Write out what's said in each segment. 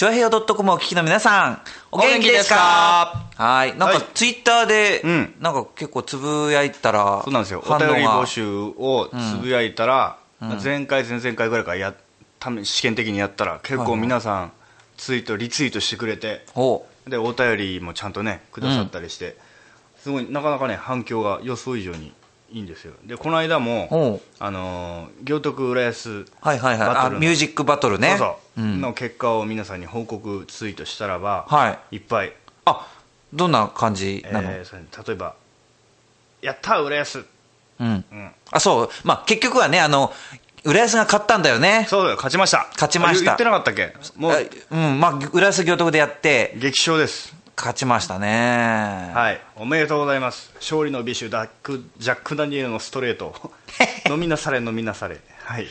チョアヘヨドットコムをお聞きの皆さん、お元気ですか？はい。なんはい。か、ツイッターで、うん。なんか結構つぶやいたら、そうなんですよ。お便り募集をつぶやいたら、前回、前々回ぐらいからや試験的にやったら、結構皆さん、ツイート、リツイートしてくれて、お。で、お便りもちゃんとね、くださったりして、すごい、なかなかね、反響が予想以上にいいんですよ。で、この間おもう、あのー、行徳浦安、はいはいはい。あ、バトルのミュージックバトルね。そうそう、んの結果を皆さんに報告ツイートしたらば、はい。いっぱい、あ、どんな感じなの、えー例えば、やった浦安、うん。うん、あ、そう。まあ、結局はね、あの、浦安が勝ったんだよね。そうだよ、勝ちました。勝ちましたあ言言ってなかったっけ？もう、あうん、まあ、浦安行徳でやって、激勝です。勝ちましたね。はい、おめでとうございます。勝利の美酒ダック、ジャック・ダニエルのストレート。飲みなされ、飲みなされ。はい。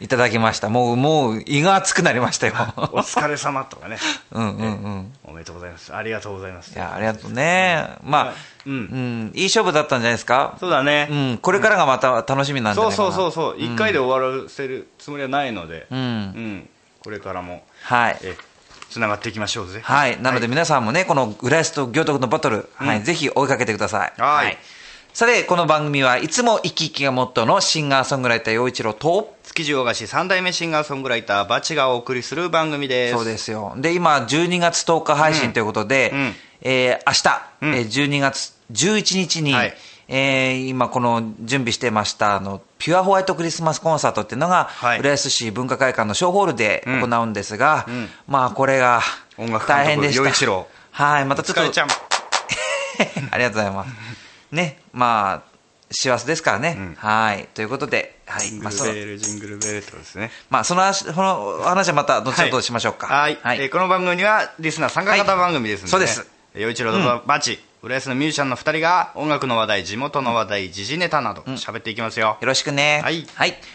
いただきました。もう、もう、胃が熱くなりましたよ。お疲れ様とかね。うんうんうん。おめでとうございます。ありがとうございます。いや、ありがとうね。まあ、ううんん、いい勝負だったんじゃないですか？そうだね。うん、これからがまた楽しみなんじゃそうないかな。そうそうそう。一、回で終わらせるつもりはないので、うんうんこれからも、はい。え、つながっていきましょうぜ。はい。なので皆さんもね、この浦安と行徳のバトル、はい、ぜひ追いかけてください。はいさて、この番組はいつも生き生きがモットーのシンガーソングライター陽一郎と、築地大菓子三代目シンガーソングライターバチがお送りする番組です。そうですよ。で、今、12月10日配信ということで、うんえー明日、うんえー12月11日に、はいえー今この準備してました、あの、ピュアホワイトクリスマスコンサートっていうのが、はい浦安市文化会館の小ホールで行うんですが、んまあこれが大変でした。はい、またちょっと。ありがとうございます。ね、まあ、幸せですからね。はい。ということで、はい。まあ、そのジングルベールとですね。まあ、その話、その話はまた後ほどしましょうか。はい。えーこの番組はリスナー参加型番組ですので、はいそうです。陽一郎とバチ、浦安のミュージシャンの二人が音楽の話題、地元の話題、時事ネタなど喋っていきますよ。よろしくね。はい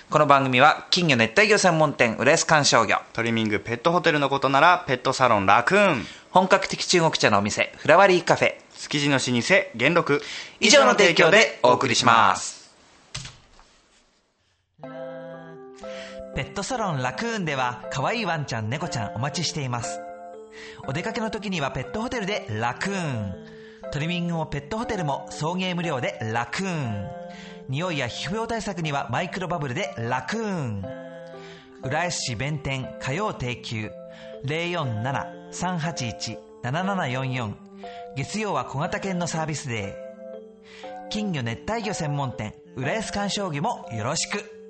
この番組は、金魚熱帯魚専門店、浦安観賞魚。トリミングペットホテルのことなら、ペットサロンラクーン、本格的中国茶のお店、フラワリーカフェ。築地の老舗、元禄。以上の提供でお送りします。ペットサロンラクーンでは、可愛いワンちゃん、猫ちゃんお待ちしています。お出かけの時にはペットホテルでラクーン。トリミングもペットホテルも送迎無料でラクーン。匂いや皮膚病対策にはマイクロバブルでラクーン。浦安市弁天火曜定休047-381-7744月曜は小型犬のサービスデー金魚熱帯魚専門店浦安観賞魚もよろしく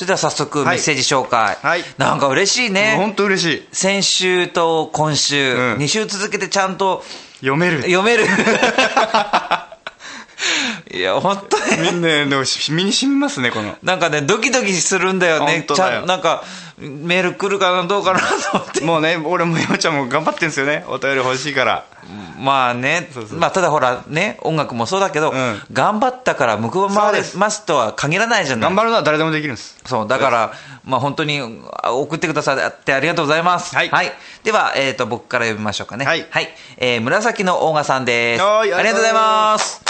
それでは早速メッセージ紹介、はいなんか嬉しいね本当嬉しい。先週と今週、うん2週続けてちゃんと読める。読める いや本当にみんな、でもし身に染みますね、この。なんかね、ドキドキするんだよね。ちゃん、なんか、メール来るかな、どうかなと思って。もうね、俺も山ちゃんも頑張ってんですよね。お便り欲しいから。まあねまあただほらね、音楽もそうだけど、うん頑張ったから報われますとは限らないじゃない頑張るのは誰でもできるんです。そう、だから、まあ本当にあ送ってくださってありがとうございます。はいでは、えっ、と、僕から読みましょうかね。はいえー紫のオーガさんです。はいありがとうございます。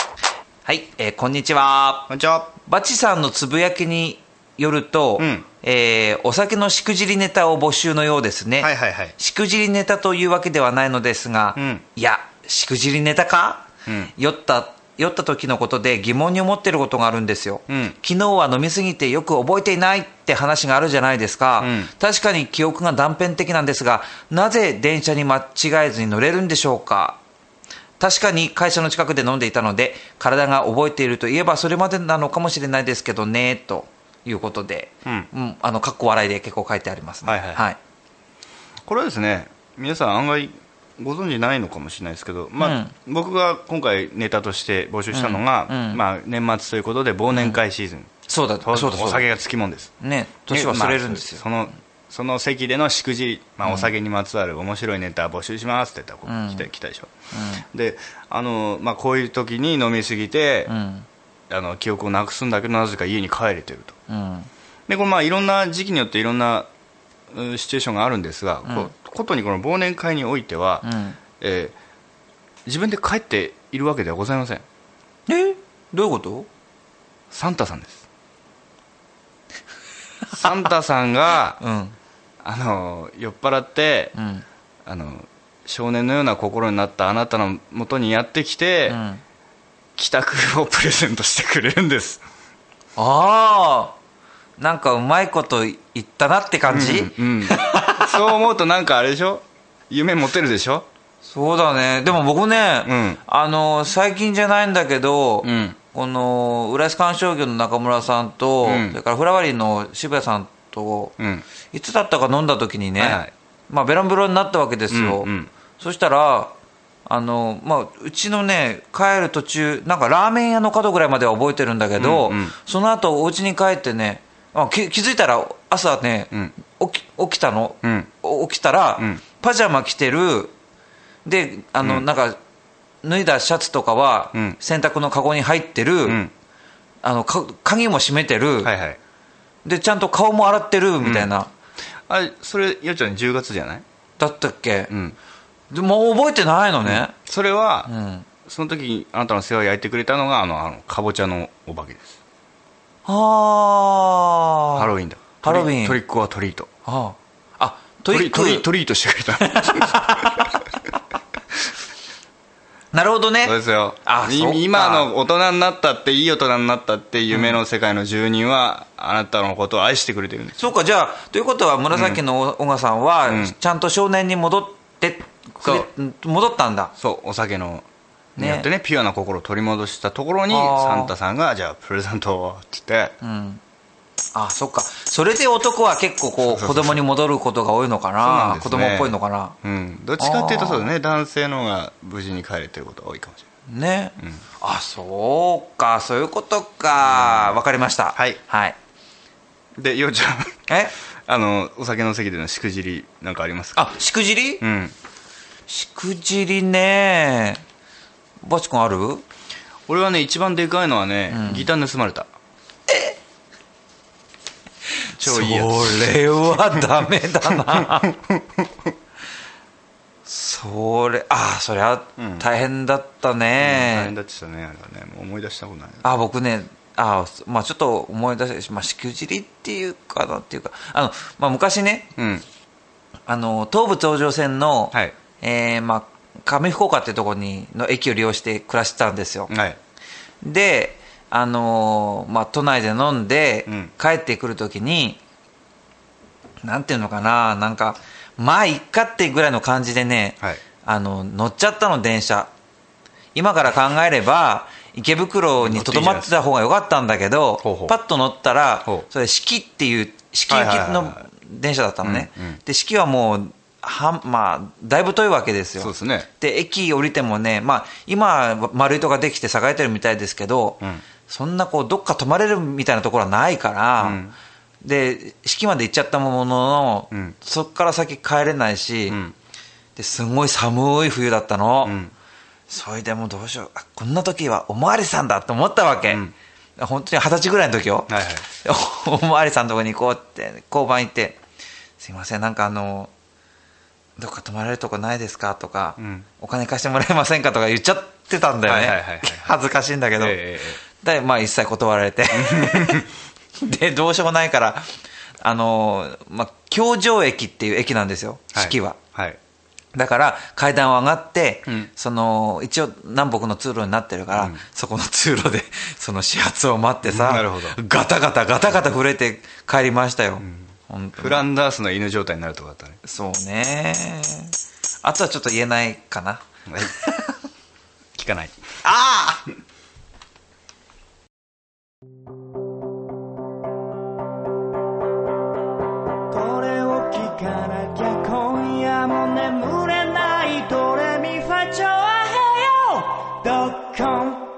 はい、えーこんにちは。こんにちは。バチさんのつぶやきによると、うんえーお酒のしくじりネタを募集のようですね。はいはいはい。しくじりネタというわけではないのですが、うんいや、しくじりネタか、うん酔った、酔った時のことで疑問に思ってることがあるんですよ。うん昨日は飲みすぎてよく覚えていないって話があるじゃないですか。うん確かに記憶が断片的なんですが、なぜ電車に間違えずに乗れるんでしょうか？確かに会社の近くで飲んでいたので、体が覚えているといえばそれまでなのかもしれないですけどね、ということで、うん。あの、かっこ笑いで結構書いてありますね。はいはい。これはですね、皆さん案外ご存知ないのかもしれないですけど、まあ僕が今回ネタとして募集したのが、うん。うん。まあ、年末ということで忘年会シーズン、そうだ、そうだ、そうだ。お酒がつきもんです。ね、年はそれるんですよ。まあそのその席でのしくじり、まあ、お酒にまつわる面白いネタ募集しますって言ったら来た,、来たでしょ、であの、まあ、こういう時に飲みすぎて、うん。あの記憶をなくすんだけどなぜか家に帰れてるとうん。でこれまあいろんな時期によっていろんなうんシチュエーションがあるんですが、こうことにこの忘年会においては、うん。えー自分で帰っているわけではございません。え？どういうこと？サンタさんです。サンタさんが、うん。あの酔っ払って、うん。あの少年のような心になったあなたのもとにやってきて、うん。帰宅をプレゼントしてくれるんです。ああなんかうまいこと言ったなって感じ、うんうん。そう思うとなんかあれでしょ？夢持てるでしょ？そうだね。でも僕ね、うん。あの最近じゃないんだけど、うん。この浦安鑑賞業の中村さんと、うん。それからフラワリーの渋谷さんと、うん。いつだったか飲んだ時にね、はいはい。まあ、ベロンベロンになったわけですよ、うんうん。そしたらあの、まあ、うちのね帰る途中なんかラーメン屋の角ぐらいまでは覚えてるんだけど、うんうん。その後お家に帰ってねあ気気づいたら朝ね、うん。起き起きたの、うん。お起きたら、うん。パジャマ着てる。であの、なんか脱いだシャツとかは、うん。洗濯のカゴに入ってる、うん。あのか鍵も閉めてる、はいはい。でちゃんと顔も洗ってるみたいな、あれそれよっちゃん10月じゃない？だったっけ、うん。でもう覚えてないのね、それは、うん。その時にあなたの世話を焼いてくれたのがあのあのかぼちゃのお化けですああハロウィンだ。ハロウィン。トリックはトリート。あああトリットリクトリートしてくれた。なるほどね。そうですよ。今の大人になったっていい大人になったって夢の世界の住人は、あなたのことを愛してくれてるんです。そうかじゃあということは紫の小川さんは、うん。ちゃんと少年に戻って戻ったんだ。そうお酒のねによってねピュアな心を取り戻したところにサンタさんがじゃあプレゼントをって言って、うん。あそっか。それで男は結構こう子供に戻ることが多いのかな？ね。子供っぽいのかな？うん、どっちかっていうとそうだね。男性の方が無事に帰れてることが多いかもしれない。ね、あそうか。そういうことか。わかりました。はい。はい。でようちゃん。え？あのお酒の席でのしくじりなんかありますか？あしくじり、うん。しくじりねバチ君ある？俺はね一番でかいのはね、ギター盗まれた。超いいやつ。それはダメだな。それあそりゃうん。大変だった大ね変、だってたねあれはね。思い出したことない。あ僕ねあまあちょっと思い出して、まあ、しくじりっていうかなっていうか。あの、まあ、昔ねうん。あの東武東上線の、はい。えーまあ、上福岡っていうところにの駅を利用して暮らしてたんですよ、はい。で、あのーまあ、都内で飲んで、うん。帰ってくるときに、なんていうのかな、なんか、まあ、いっかってぐらいの感じでね、はい。あの乗っちゃったの、電車。今から考えれば、池袋にとどまってた方が良かったんだけど、パッと乗ったらそれ、四季っていう、四季行きのはい。電車だったのね。うんうん。で、四季はもう、はまあ、だいぶ遠いわけですよ。そうですね。で駅降りてもね、まあ、今、丸いとができて栄えてるみたいですけど、うん。そんなこうどっか泊まれるみたいなところはないから、うん。で式まで行っちゃったものの、うん。そこから先帰れないし、うん。ですごい寒い冬だったの、うん。それでもうどうしようあこんな時はおまわりさんだと思ったわけ、うん。本当に二十歳ぐらいの時よ、はいはい。おまわりさんのとこに行こうって交番行って「すいませんなんかあのどっか泊まれるとこないですか?」とか、うん。お金貸してもらえませんか?」とか言っちゃってたんだよね、はいはいはいはい。恥ずかしいんだけど、ええでまあ一切断られて。でどうしようもないからあの、まあ、京城駅っていう駅なんですよはい。式は、はい。だから階段を上がって、うん。その一応南北の通路になってるから、うん。そこの通路でその始発を待ってさなるほど。ガタガタガタガタ震えて帰りましたよ、本当に。フランダースの犬状態になるとこだったね。そうね。あとはちょっと言えないかな。はい。聞かない。ああこれを聞かなきゃ今夜も眠れないドレミファチョアヘヨドッコン。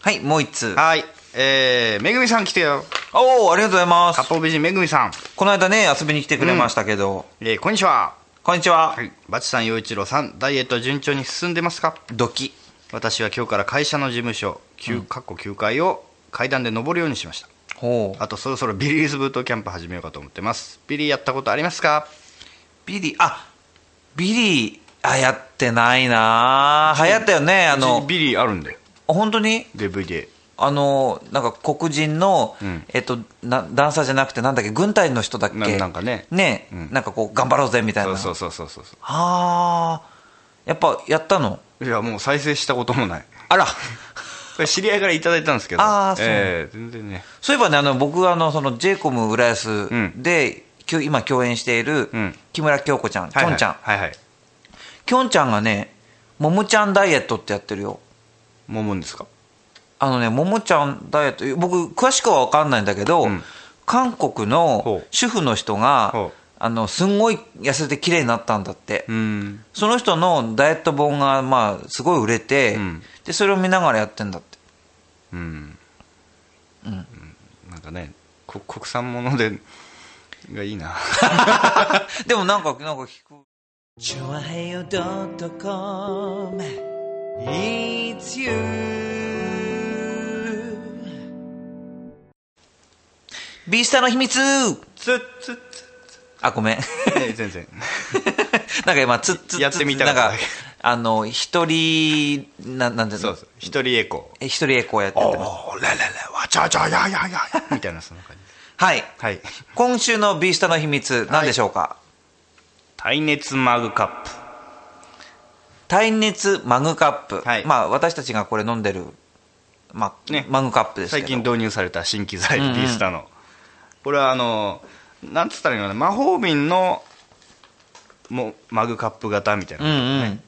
はいもう一通。はいえー、めぐみさん来てよ。おおありがとうございます。八方美人めぐみさん、この間ね遊びに来てくれましたけど、えー、こんにちは。こんにちは、はい。バチさん陽一郎さんダイエット順調に進んでますか？ドキ。私は今日から会社の事務所9かっこ9階を階段で登るようにしました。ほう。あとそろそろビリーズブートキャンプ始めようかと思ってます。ビリーやったことありますか？ビリーあビリーあやってないな流行ったよねあの。ビリーあるんだよ。本当に？DVD あのなんか黒人の、ん。えっとなダンサーじゃなくてなんだっけ軍隊の人だっけ？ななんかね。ね、うん。なんかこう頑張ろうぜみたいな。そうそうそうそうそう。ああやっぱやったの？いやもう再生したこともない。あら。知り合いからいただいたんですけど。あーそう。ええ全然ね。そういえばねあの僕はあのその j イコム浦安ん。で、きょ今共演しているうん。木村京子ちゃん、きょんちゃん。はいはい。きょんちゃんがねももちゃんダイエットってやってるよ。もむんですか？あのね、ももちゃんダイエット、僕、詳しくは分かんないんだけど、ん。韓国の主婦の人があのすんごい痩せて綺麗になったんだって、うん。その人のダイエット本が、まあ、すごい売れて、うん。で、それを見ながらやってんだって。うん。うん。なんかねこ国産ものでがいいな。でもなんか、なんか聞く。チョアヘヨドットコム。It's you ビースターの秘密つっつっつあ、ごめん。え全然 なんか今、つっつやってみたなんかあの、一人、ななんていうのそうそう一人エコえ一人エコーやってーてます。おーレレレわちゃちゃややややみたいなそんな感じはい。はい今週のビースターの秘密、何でしょうか、耐熱マグカップ耐熱マグカップ、はいまあ私たちがこれ飲んでる、まあねマグカップですけど最近導入された新機材ビースタのこれはあのなんつったらいいのかな魔法瓶のもうマグカップ型みたいな、うんうん、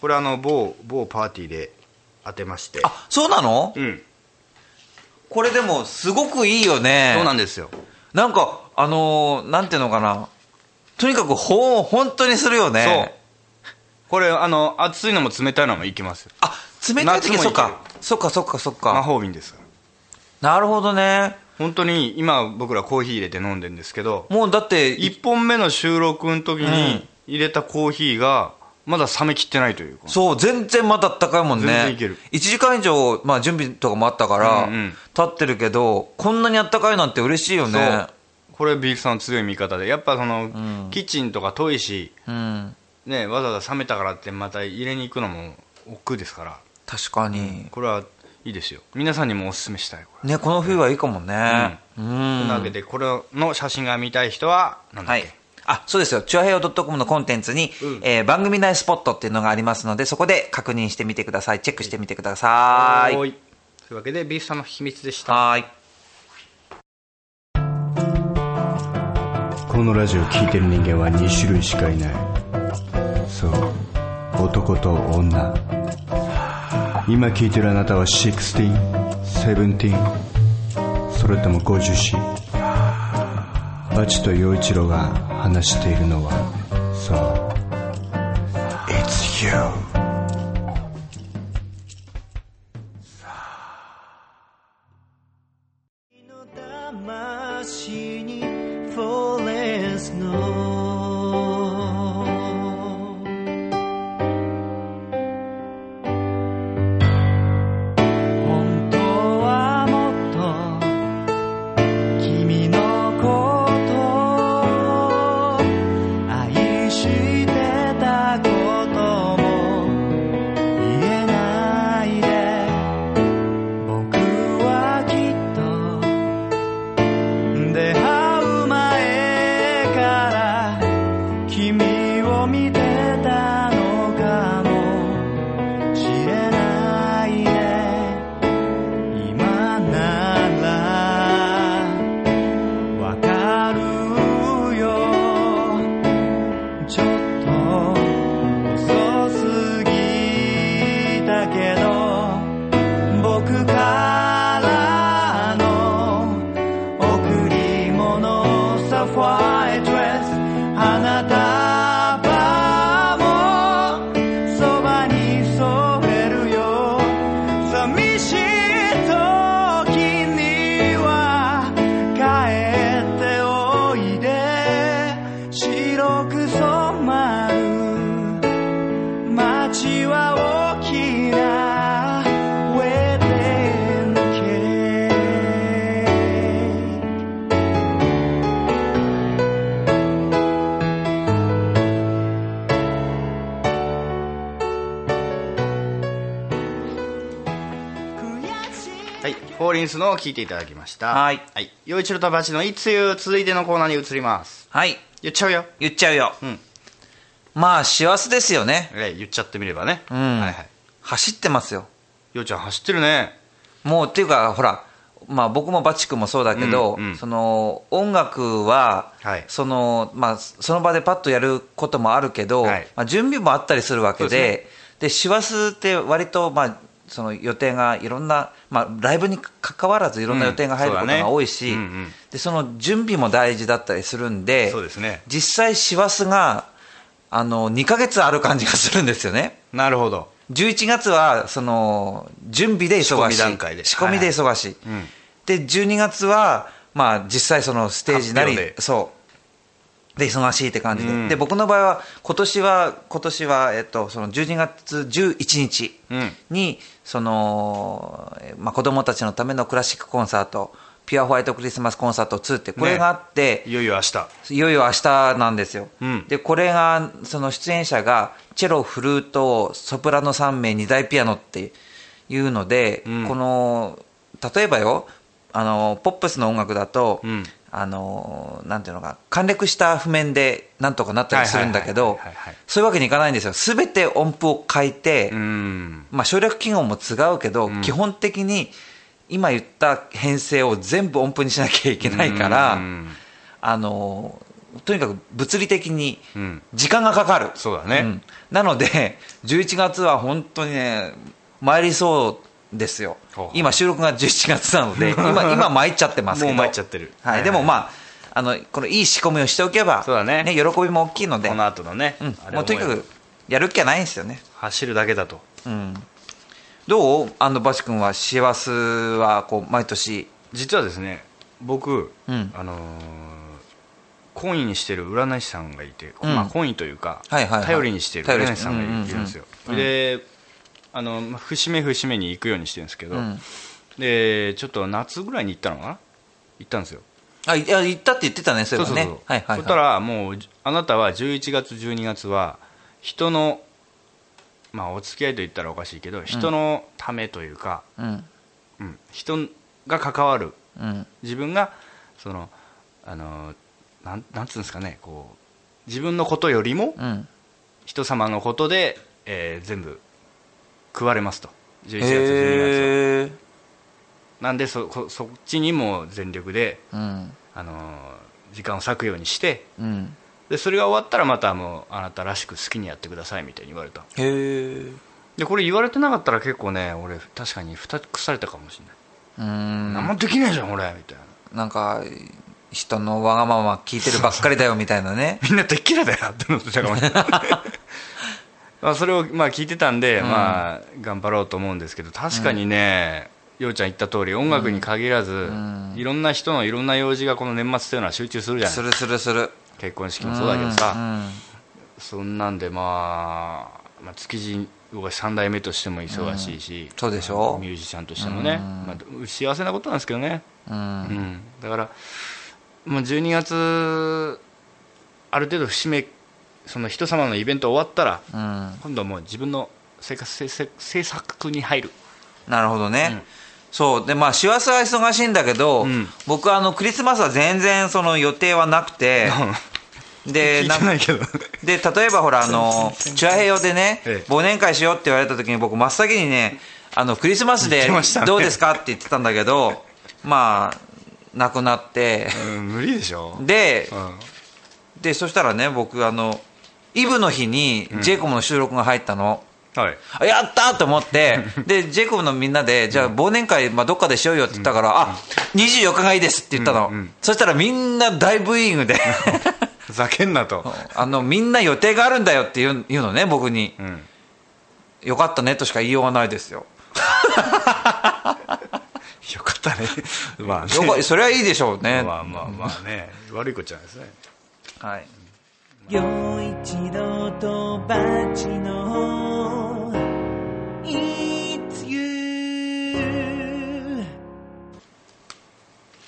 これあの某某パーティーで当てまして。あそうなの、うん。これでもすごくいいよね。そうなんですよ。なんかあのーなんていうのかな。とにかくほ本当にするよね。そう。これあの熱いのも冷たいのもいけますよ。あ冷たい時そっかそっか。そっかそっ魔か法瓶ですなるほどね本当に今僕らコーヒー入れて飲んでるんですけどもうだって1本目の収録の時うん。に入れたコーヒーがまだ冷めきってないというか。そう全然まだあったかいもんね。全然いける。1時間以上、まあ、準備とかもあったから、うんうん。経ってるけどこんなにあったかいなんて嬉しいよそう。ねこれビールさんの強い味方で。やっぱその、キッチンとか遠いし、うん。ね、わざわざ冷めたからってまた入れに行くのも億劫ですから。確かに、これはいいですよ。皆さんにもおすすめしたいねこの冬はいいかもね。うん、なわけでこれの写真が見たい人はなんだはい。っけ、あそうですよ、チュアヘヨ .com のコンテンツに、うん。えー番組内スポットっていうのがありますので、そこで確認してみてください、チェックしてみてください。い。というわけでビーフさんの秘密でした。はーい。このラジオを聴いてる人間は2種類しかいない。そう。男と女今聞いてるあなたは 16?17? それとも 50C バチと陽一郎が話しているのはそう It's you 聞いていただきました。はい。はい。陽一郎とバチのいつゆ続いてのコーナーに移ります。はい。言っちゃうよ。言っちゃうよ、うん。まあ幸せですよね。ええ言っちゃってみればね、うん。はいはい。走ってますよ。ようちゃん走ってるね。もうっていうかほらまあ僕もバチ君もそうだけど、うんうん。その音楽は、はい。そのまあ、その場でパッとやることもあるけど、はい。まあ、準備もあったりするわけで、で師走って割と、まあ、その予定がいろんな、まあ、ライブに関わらずいろんな予定が入ることが多いし、うんそうだね。うんうん。でその準備も大事だったりするんで、そうですね。実際師走があの2ヶ月ある感じがするんですよね。なるほど。11月はその準備で忙しい。仕込み段階で。仕込みで忙しい、うん。で12月はまあ実際そのステージなりそうで忙しいって感じで,、うん。で僕の場合は今年は今年はえっとその12月11日うん。にその、えまあ、子供たちのためのクラシックコンサートピュアホワイトクリスマスコンサート2ってこれがあって、いよいよ明日。いよいよ明日なんですよ、うん。でこれがその出演者がチェロフルートソプラノ3名2台ピアノっていうので、うん。この例えばよあのポップスの音楽だと、うんあのなんていうのか簡略した譜面でなんとかなったりするんだけどそういうわけにいかないんですよ。すべて音符を変えて、うん。まあ、省略記号も違うけど、基本的に今言った編成を全部音符にしなきゃいけないから、うん。あのとにかく物理的にうん。時間がかかる、そうだね。ん。なので11月は本当にね参りそうですよ。今収録が11月なので 今今参っちゃってますけど。もう参っちゃってる。はい。はいはいでもまああのこのいい仕込みをしておけばそうだね。喜びも大きいので、この後のね、うん。もうとにかくやる気はないんですよね。走るだけだと。うん。どう？あのバシ君は師走はこう毎年？実はですね僕、うん。あのー懇意にしてる占い師さんがいて、うん。まあ懇意というか、はいはいはい。頼りにしてる占い師さんがいるんですよ、であのまあ節目節目に行くようにしてるんですけど、うん。でちょっと夏ぐらいに行ったのかな？行ったんですよ。あいや行ったって言ってたねそういえばね。そうそうそう。したらもうあなたは11月12月は人のまあお付き合いと言ったらおかしいけど人のためというか、うん。うん。人が関わる。うん。自分がそのあのなんなんつうんですかねこう自分のことよりもうん。人様のことで、えー全部食われますと。11月12月なんでそこそっちにも全力で、うん。あの時間を割くようにしてうん。でそれが終わったらまたもうあなたらしく好きにやってくださいみたいに言われた。でこれ言われてなかったら結構ね俺確かにふたくされたかもしれない、うん。何もできないじゃん俺みたいな。なんか人のわがまま聞いてるばっかりだよみたいなね。みんなできるだよって思ってたかもしれないまあそれをまあ聞いてたんで、うん。まあ頑張ろうと思うんですけど確かにね、ようちゃん言った通り音楽に限らず、ん。いろんな人のいろんな用事がこの年末というのは集中するじゃない。するするする。結婚式もそうだけどさ、うんそんなんで、まあ、まあ築地僕は3代目としても忙しいし、そうでしょ？ミュージシャンとしてもね、まあ、幸せなことなんですけどね、うん。うん、だから、まあ、12月ある程度節目その人様のイベント終わったらうん。今度はもう自分の生活制作に入る。なるほどね、そう。でまあ師走は忙しいんだけど、うん。僕はあのクリスマスは全然その予定はなくてで 聞いなてないけど。で例えばほらあのチュアヘヨでね、ええ。忘年会しようって言われた時に僕真っ先にねあのクリスマスでどうですかって言ってたんだけどまあなくなって。うん無理でしょ、でうん、でそしたらね僕あのイブの日にジェイコムの収録が入ったの、はい。あやったと思って でジェイコブのみんなでじゃあ忘年会、まあ、どっかでしようよって言ったから、あ24日がいいですって言ったの、うんうん。そしたらみんな大ブーイングで。ふざけんなと、あのみんな予定があるんだよって言う言うのね僕に、うん、よかったねとしか言いようがないですよ。よかったね。まあね。それはいいでしょうね、まあまあまあね。悪いことじゃないですね。はい陽一郎とバチの It's you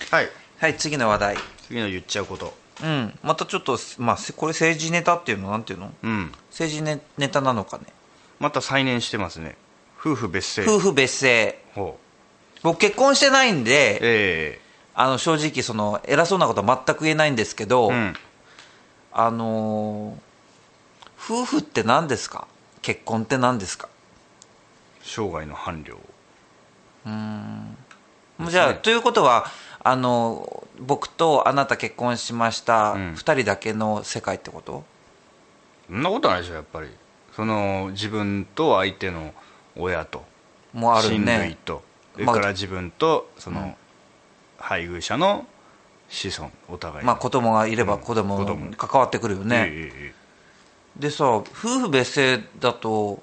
はい。はい次の話題。次の言っちゃうこと。うん。またちょっと、まあ、せこれ政治ネタっていうのなんていうの？うん。政治ネネタなのかね？また再燃してますね。夫婦別姓。夫婦別姓。ほ僕結婚してないんで、えあの正直その偉そうなことは全く言えないんですけど、えうんあのー夫婦って何ですか？結婚って何ですか？生涯の伴侶。じゃあ、ということはあの僕とあなた結婚しました、うん。二人だけの世界ってこと？そんなことないでしょやっぱり。その自分と相手の親ともある親類ねと。それまあから自分とその配偶者の子孫お互いまあ子供がいれば子供子供関わってくるよね、えええでさ夫婦別姓だと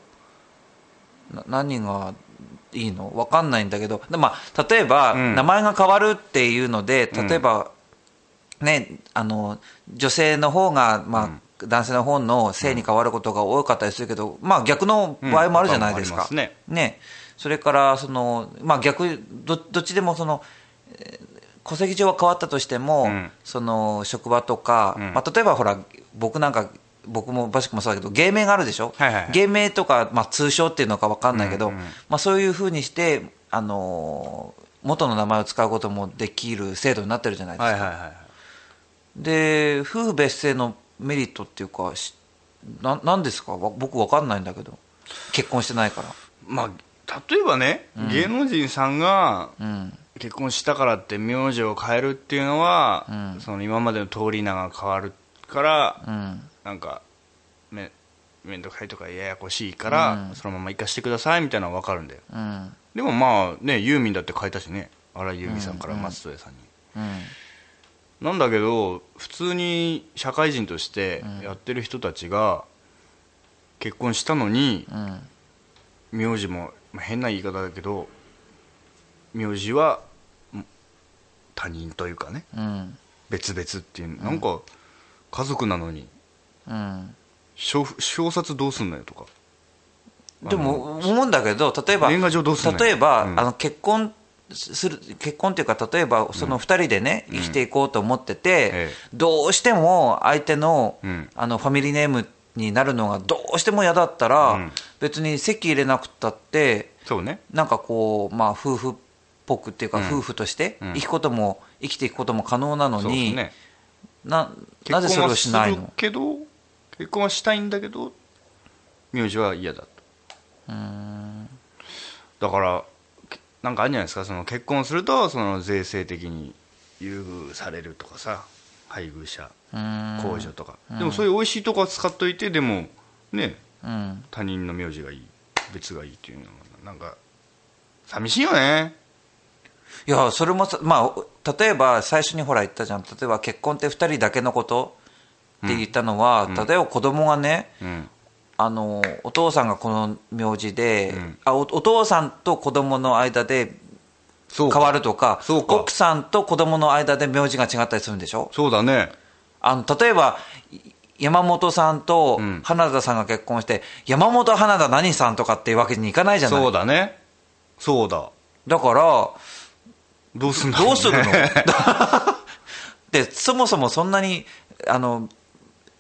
な何がいいの？分かんないんだけど。で、まあ、例えば、うん。名前が変わるっていうのでうん。例えば、ねあの女性の方が、まあ男性の方の性に変わることが多かったりするけど、まあ、逆の場合もあるじゃないですか、うん。ありますね。それからその、まあ、逆どどっちでもそのえー戸籍上は変わったとしても、うん。その職場とか、うん。まあ、例えばほら僕なんか僕もバシックもそうだけど芸名があるでしょ、はいはいはい。芸名とか、まあ、通称っていうのか分かんないけど、うんうんまあ、そういうふうにして、あのー元の名前を使うこともできる制度になってるじゃないですか、はいはいはいで夫婦別姓のメリットっていうかしななんですか？わ僕分かんないんだけど。結婚してないから。まあ例えばね、芸能人さんがうん結婚したからって名字を変えるっていうのは、うん。その今までの通り名が変わるから、うん。なんかめ面倒くさいとかややこしいから、そのまま生かしてくださいみたいなのは分かるんだよ。うん。でもまあねユーミンだって変えたしね。荒井由実さんから松任谷さんに、うん。なんだけど普通に社会人としてやってる人たちが結婚したのにうん。名字もまあ変な言い方だけど名字はん他人というかね。うん。別々っていうなんか家族なのに。うん。小小殺どうすんのよとか。でも思うんだけど例えば年賀状どうすんのよ。例えば、うん。あの結婚する結婚っていうか例えばその2人でね、生きていこうと思ってて、ええ。どうしても相手の,、うん。あのファミリーネームになるのがどうしても嫌だったら、うん。別に籍入れなくったってそうね。なんかこう、まあ、夫婦っぽくっていうか、うん。夫婦としてうん。生きことも生きていくことも可能なのに、ね。ななぜそれをしない結婚はのけど結婚はしたいんだけど名字は嫌だと。だからけなんかあるんじゃないですか？その結婚するとその税制的に優遇されるとかさ配偶者うん。控除とか、でもそういう美味しいとこは使っといてでもねうん。他人の名字がいい別がいいっていうのはなんか寂しいよねいやそれもさ、まあ、例えば最初にほら言ったじゃん。例えば結婚って2人だけのことって言ったのは、例えば子供がねうん。あのお父さんがこの名字で、うん。あおお父さんと子供の間で変わるとか奥さんと子供の間で名字が違ったりするんでしょ？そうだね。あの例えばい山本さんとうん。花田さんが結婚して、山本花田何さんとかっていうわけにいかないじゃない。そうだね。そうだ。だからどうすんどうするの？ね でそもそもそんなにあの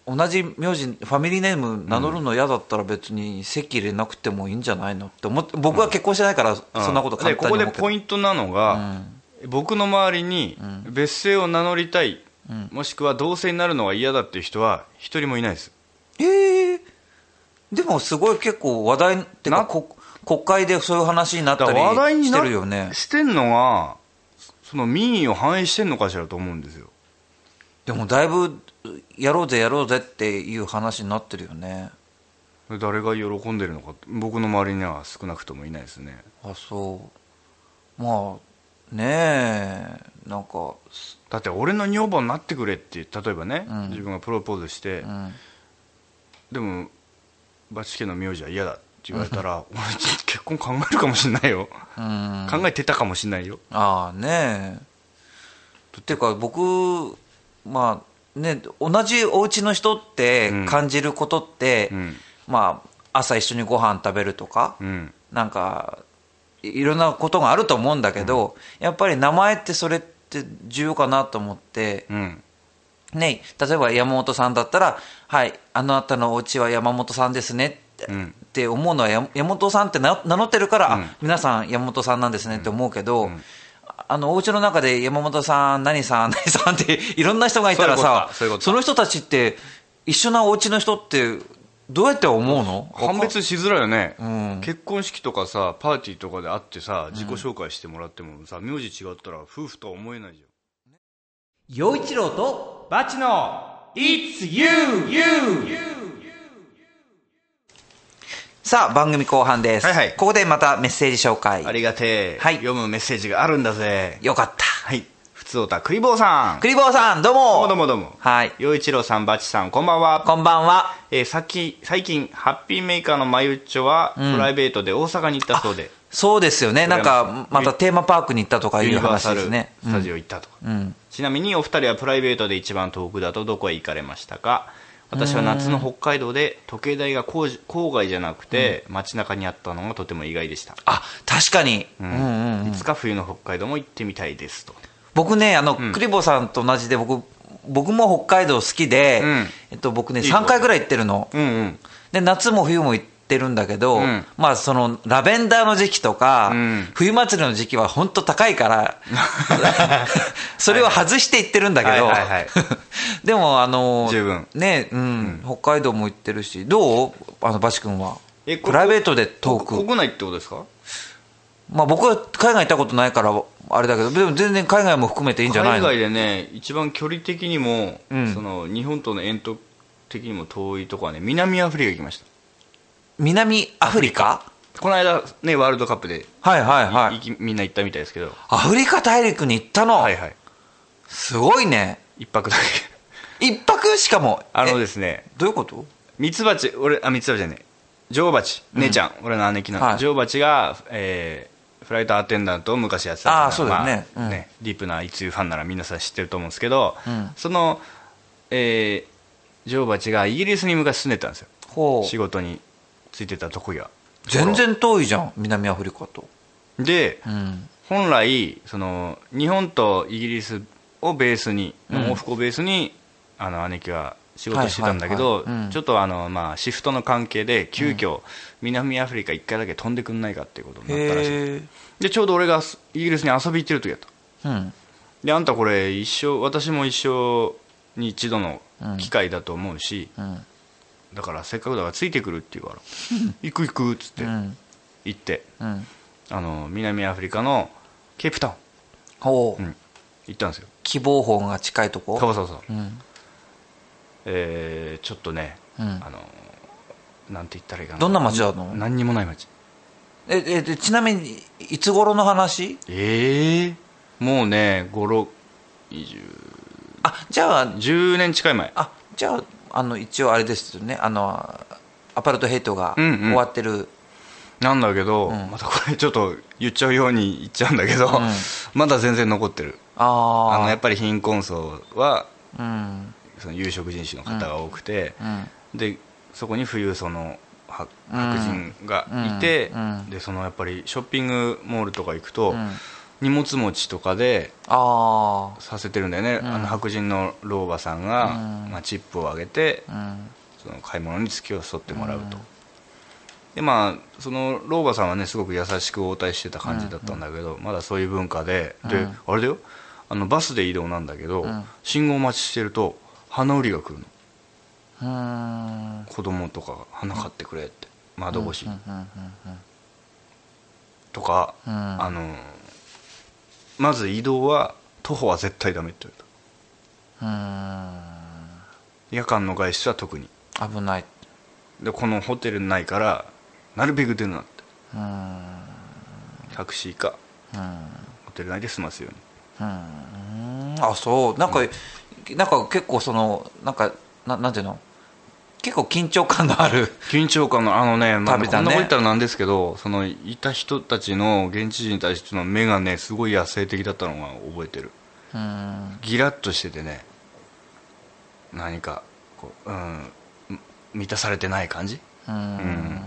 同じ名字ファミリーネーム名乗るの嫌だったら別に籍入れなくてもいいんじゃないのって思って僕は結婚してないからそんなこと簡でここで単に思うけど。ポイントなのが、僕の周りに別姓を名乗りたい、もしくは同姓になるのが嫌だっていう人は一人もいないです。ええでもすごい結構話題ってかなこ国会でそういう話になったりしてるよね。してんのがその民意を反映してんのかしらと思うんですよ。でもだいぶやろうぜやろうぜっていう話になってるよね。誰が喜んでるのか僕の周りには少なくともいないですね。あそう。まあねえなんか。だって俺の女房になってくれって例えばね、うん。自分がプロポーズして、うん。でもバチ家の名字は嫌だって言われたら、俺結婚考えるかもしれないよ、うん。考えてたかもしれないよ。ああねえ。っていうか僕まあね同じお家の人ってうん。感じることって、うん。まあ朝一緒にご飯食べるとか、うん。なんかいいろんなことがあると思うんだけど、やっぱり名前ってそれって重要かなと思って、うん。ね、例えば山本さんだったら「はいあなたのお家は山本さんですね」って、うんって思うのはや山本さんって名名乗ってるから、あ皆さん山本さんなんですねって思うけど、あのお家の中で山本さん、何さん、何さんっていろんな人がいたらさ、その人たちって、一緒なお家の人って、どうやって思うの？判別しづらいよね、ん。結婚式とかさパーティーとかで会ってさ自己紹介してもらってもさ名字違ったら夫婦とは思えないじゃん。陽一郎とバチの It's you, you! さあ番組後半です、はいはい。ここでまたメッセージ紹介。ありがてえ、はい。読むメッセージがあるんだぜ。よかった。はい。ふつおたクリボーさん。クリボーさんどうも。どうもどうもどうも。はい。陽一郎さんバチさんこんばんは。こんばんは。えーさっき最近ハッピーメーカーのマユッチョは、プライベートで大阪に行ったそうで。そうですよね。なんわかりましたテーマパークに行ったとかいうユニバーサル話ですねスタジオ行ったとか、うん。ちなみにお二人はプライベートで一番遠くだとどこへ行かれましたか？私は夏の北海道で時計台が郊郊外じゃなくて街中にあったのがとても意外でした、あ確かに、ううんんうんうん。いつか冬の北海道も行ってみたいですと。僕ねあの、クリボーさんと同じで僕僕も北海道好きで、うん。えっと、僕ねいいこと3回ぐらい行ってるの。うんうん。で夏も冬も行ってるんだけど、うん。まあそのラベンダーの時期とか、うん。冬祭りの時期は本当高いから それを外して行ってるんだけど、でもあのねうん、北海道も行ってるしどう？あのバシ君は？えこプライベートで遠くこ国内ってことですか？まあ僕は海外行ったことないからあれだけどでも全然海外も含めていいんじゃないの？海外でね一番距離的にも、うん。その日本との煙突的にも遠いとこはね南アフリカ行きました南アフリカ？この間ねワールドカップで、はいはいはい。行きみんな行ったみたいですけど。アフリカ大陸に行ったの、はいはい。すごいね。一泊だけ。一泊？しかも。あのえですね。どういうこと？ミツバチ俺あミツバチじゃねえ。女王蜂。姉ちゃん、俺の姉貴の、はい。女王蜂が、えーフライトアテンダントを昔やってたあーそうだよね。まあうん。ディープな一流ファンなら皆さん知ってると思うんですけど、うん。その、えー女王蜂がイギリスに昔住んでたんですよ。ほ仕事についてたとこが全然遠いじゃん南アフリカと。でうん。本来その日本とイギリスをベースに、うん。往復をベースにあの姉貴は仕事してたんだけど、ちょっとあの、まあ、シフトの関係で急遽、南アフリカ1回だけ飛んでくんないかっていうことになったらしい。でちょうど俺がイギリスに遊び行ってる時だった。うん。であんたこれ一生私も一生に一度の機会だと思うし、うんだからせっかくだからついてくるって言うから。行く行くっつって。うん。行って。うん。あの南アフリカのケープタウン、ほう、うん、行ったんですよ。希望峰が近いとこ？そうそうそう。うん。えーちょっとね、うん。あのなんて言ったらいいかな。どんな街なの？何にもない街ええでちなみにいつ頃の話？ええもうね56 20あじゃあ10年近い前。あじゃああの一応あれですよね。あのアパルトヘイトがうんうん。終わってる、なんだけど、ん。またこれちょっと言っちゃうように言っちゃうんだけど、まだ全然残ってる。あああのやっぱり貧困層はうん。その有色人種の方が多くて、うん。でそこに富裕層のは白人がいて、うん。うん。でそのやっぱりショッピングモールとか行くと、ん荷物持ちとかであさせてるんだよね、ん。あの白人の老婆さんが、うん。まあ、チップをあげて、その買い物に付き添ってもらうと、でまあその老婆さんはねすごく優しく応対してた感じだったんだけど、まだそういう文化で、であれだよ。あのバスで移動なんだけど、ん。信号待ちしてると花売りが来るの。うーん。子供とかが花買ってくれって。窓越しに、うんうん。とか、うん。あのまず移動は徒歩は絶対ダメって言われうん。た夜間の外出は特に。危ない。でこのホテルないからなるべく出るなって。うん。タクシーか。うん。ホテル内で済ますように。うん。あそう。なんか、なんか結構そのなんかななんていうの？結構緊張感のある。緊張感のあのね、まあ、こんなこと言ったらなんですけどそのいた人たちの現地人に対しての目がねすごい野生的だったのが覚えてる。うん。ギラッとしててね何かこう、うん、満たされてない感じ？うん。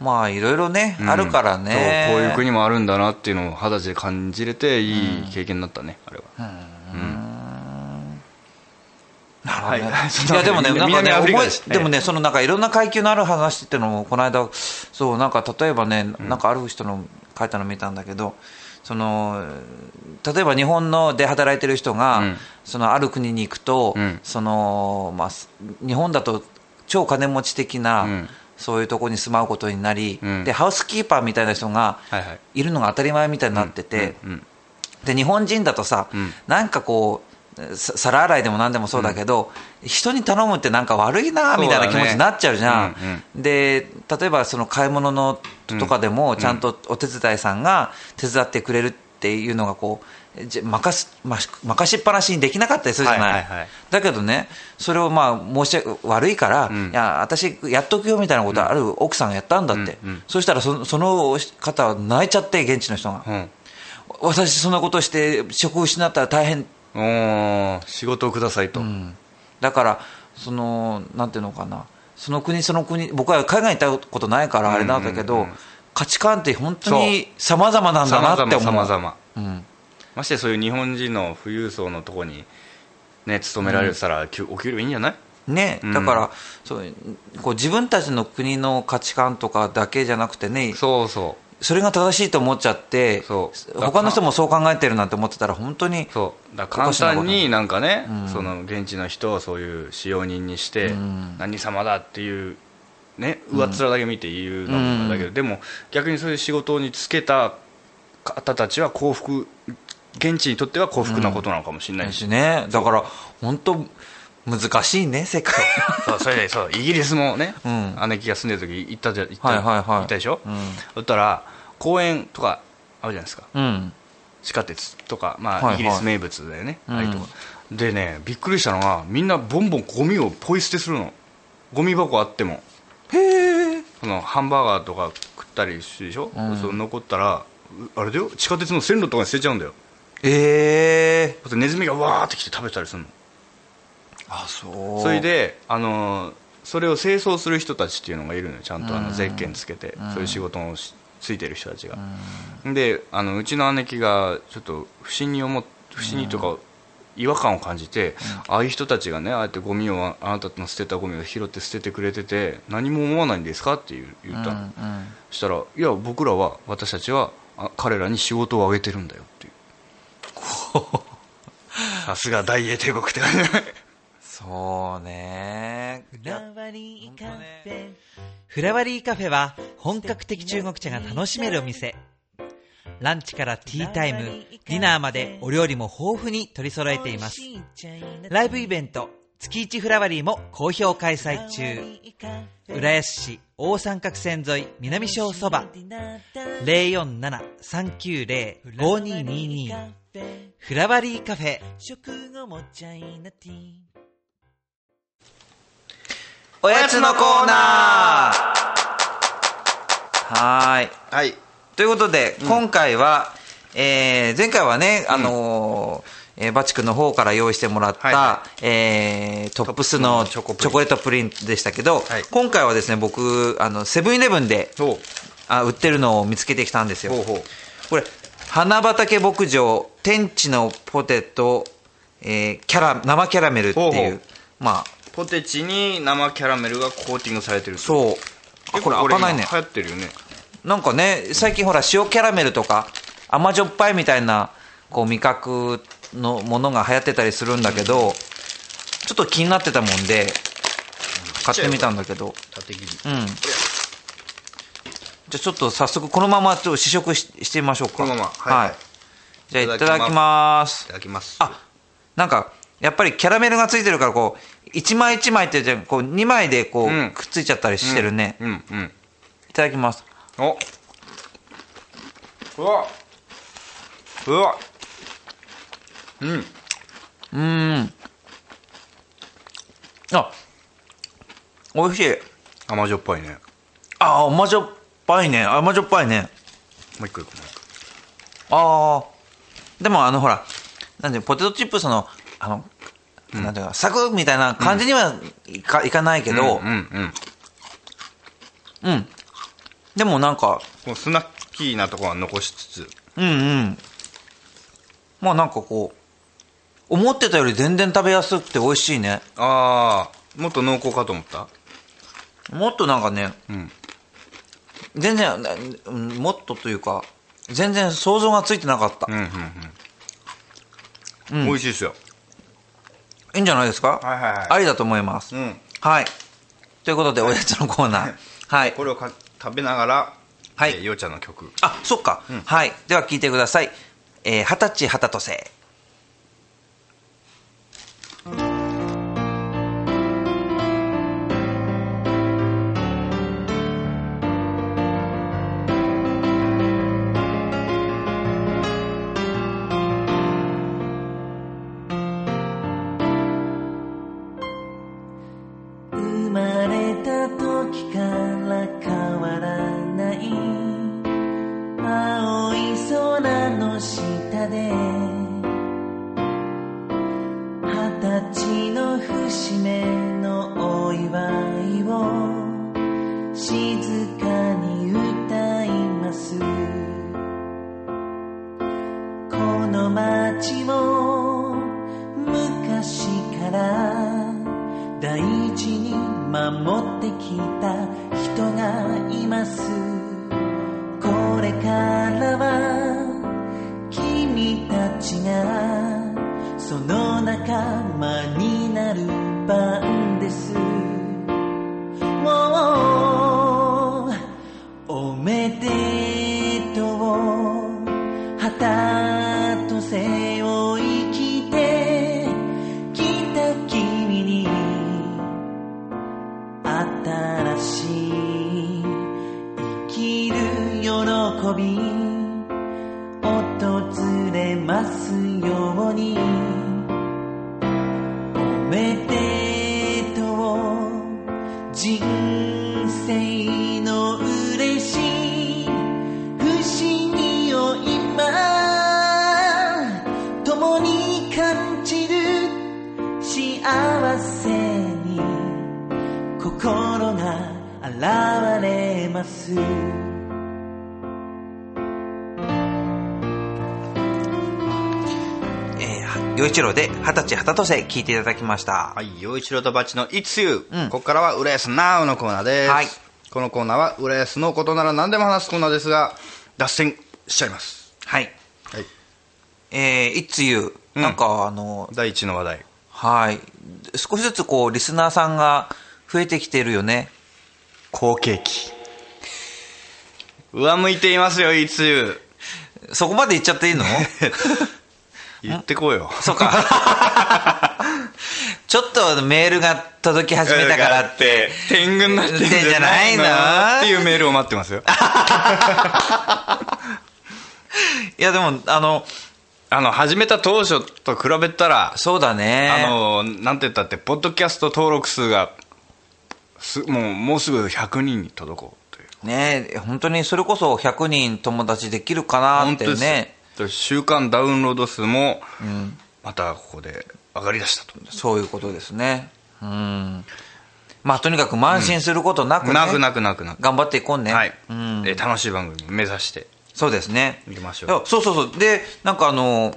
まあいろいろね、うん。あるからね。こういう国もあるんだなっていうのを肌で感じれていい経験になったね、あれはなるほどねはい いやでもね、なんか南ね、でもね、そのなんかいろんな階級のある話っていうのも、この間、そう、なんか例えばね、なんかある人の書いたの見たんだけど、その例えば日本ので働いてる人が、うん。そのある国に行くと、うん。そのまあ、す日本だと超金持ち的な、うん。そういうところに住まうことになり、うん。でハウスキーパーみたいな人がはいるのが当たり前みたいになってて、で日本人だとさ、うん。なんかこうさ皿洗いでも何でもそうだけど、人に頼むってなんか悪いなみたいな気持ちになっちゃうじゃん、そうだねで例えばその買い物のとかでもちゃんとお手伝いさんが手伝ってくれるっていうのがこう任すま任しっぱなしにできなかったりするじゃない,、はいはいはい。だけどねそれをまあ申し訳悪いから、ん。いや私やっとくよみたいなことある奥さんがやったんだって、うんうん。そしたらそその方は泣いちゃって現地の人が、うん。私そんなことして職を失ったら大変仕事をくださいと、だからそのなんていうのかな。その国その国僕は海外に行ったことないからあれなんだけど、うん。うんうん価値観って本当に様々なんだなって思う。さまざまうん。ましてそういう日本人の富裕層のとこにね勤められてたら、きゅお給料いいんじゃない？ね、うん。だからそうこう自分たちの国の価値観とかだけじゃなくてねそうそそれが正しいと思っちゃって他の人もそう考えてるなんて思ってたら本当にうそう。だ簡単になんかね、うん。その現地の人をそういう使用人にして、うん。何様だっていうね上っ面だけ見て言うのもだけど、でも逆にそういう仕事に就けた方たちは幸福現地にとっては幸福なことなのかもしれないし、しね。だから本当難しいね世界。そうそれでそうイギリスもね、うん。姉貴が住んでる時行ったじゃ行った,、はいはいはい。行ったでしょ、うん。そしたら公園とかあるじゃないですか。うん。地下鉄とか、まあはいはい。イギリス名物だよね、うん。あとこ。でねびっくりしたのがみんなボンボンゴミをポイ捨てするの。ゴミ箱あっても。へえ。ハンバーガーとか食ったりするでしょ、うん。その残ったらうあれだよ？地下鉄の線路とかに捨てちゃうんだよ。ええ。そしてネズミがわーって来て食べたりするのあそう。それであのーそれを清掃する人たちっていうのがいるのよ。ちゃんとあうん。のゼッケンつけて、そういう仕事をしついてる人たちが、であのうちの姉貴がちょっと不審に思っ不審にとか違和感を感じて、ああいう人たちがねああやってゴミをああなたの捨てたゴミを拾って捨ててくれてて何も思わないんですかって言ったの、うんうん。そしたらいや僕らは私たちはあ彼らに仕事をあげてるんだよっていう。さすが大英帝国ってそうね。フラワリーカフェフラワリーカフェは本格的中国茶が楽しめるお店。ランチからティータイムディナーまでお料理も豊富に取り揃えています。ライブイベント月一フラワリーも好評開催中。浦安市大三角線沿い南小そば。047-390-5222フラワリーカフェおやつのコーナー。はーい。はい。ということで、今回は、えー前回はね、あのーえーバチ君の方から用意してもらった、はいはえートップスのチョコプリン。レートプリンでしたけど、はい。今回はですね僕あのセブンイレブンでそう。あ売ってるのを見つけてきたんですよ。ほうほう。これ花畑牧場天地のポテト、えーキャラ生キャラメルっていうほうほう。まあポテチに生キャラメルがコーティングされてるそう。あこれ開かないね。今流行ってるよね。なんかね最近ほら塩キャラメルとか甘じょっぱいみたいなこう味覚のものが流行ってたりするんだけどちょっと気になってたもんで買ってみたんだけど。縦切り。うんじゃあちょっと早速このままちょっと試食ししてみましょうか。このまま。はい。はい、じゃあいただきます。いただきます。あなんかやっぱりキャラメルがついてるからこう一枚一枚ってじゃこう2枚でこう、うん。くっついちゃったりしてるね、うんうんいただきます。お。うわ。うわ。うん。うーん。あ美味しい。甘じょっぱいね。あ甘じょっぱいね。甘じょっぱいね。もう一個いくねああでもあのほらなんでポテトチップスのあの、なんていうかサクッみたいな感じにはいか,、いかないけど。うんうんうん、でもなんかスナッキーなところは残しつつ。うんうん。まあなんかこう思ってたより全然食べやすくて美味しいね。ああもっと濃厚かと思った？もっとなんかね、ん。全然もっとというか全然想像がついてなかった、うんうんうん、美味しいですよいいんじゃないですか、はいはいはい。ありだと思います、うん。はい。ということでおやつのコーナー。はい。これをか食べながらはい。えーようちゃんの曲。あそっか、はい。では聞いてください。えー二十歳二十とたで二十歳二とせ聞いていただきました。はい陽一郎とバッチの「いつゆ」うん。ここからは浦安 NOW のコーナーです、はい。このコーナーは浦安のことなら何でも話すコーナーですが脱線しちゃいます。はい。はい。えー、いつゆ。うん。なんかあの、第一の話題。はい。少しずつこうリスナーさんが増えてきてるよね。好景気。上向いていますよいつゆ。そこまで言っちゃっていいの？言ってこうよ。そうか。ちょっとメールが届き始めたからって。天狗になってんじじゃゃなないいの？のっていうメールを待ってますよ。いやでもあのあの始めた当初と比べたらそうだね。あのなんて言ったってポッドキャスト登録数がすもうもうすぐ100人に届こうという。ね本当にそれこそ100人友達できるかなってね週間ダウンロード数もまたここで上がりだしたと、そういうことですね。うん。まあとにかく慢心することなくね、なくなくなくなく。頑張っていこうね。はい、うん。えー楽しい番組目指してそうですね。行きましょう。そうそうそう。でなんかあの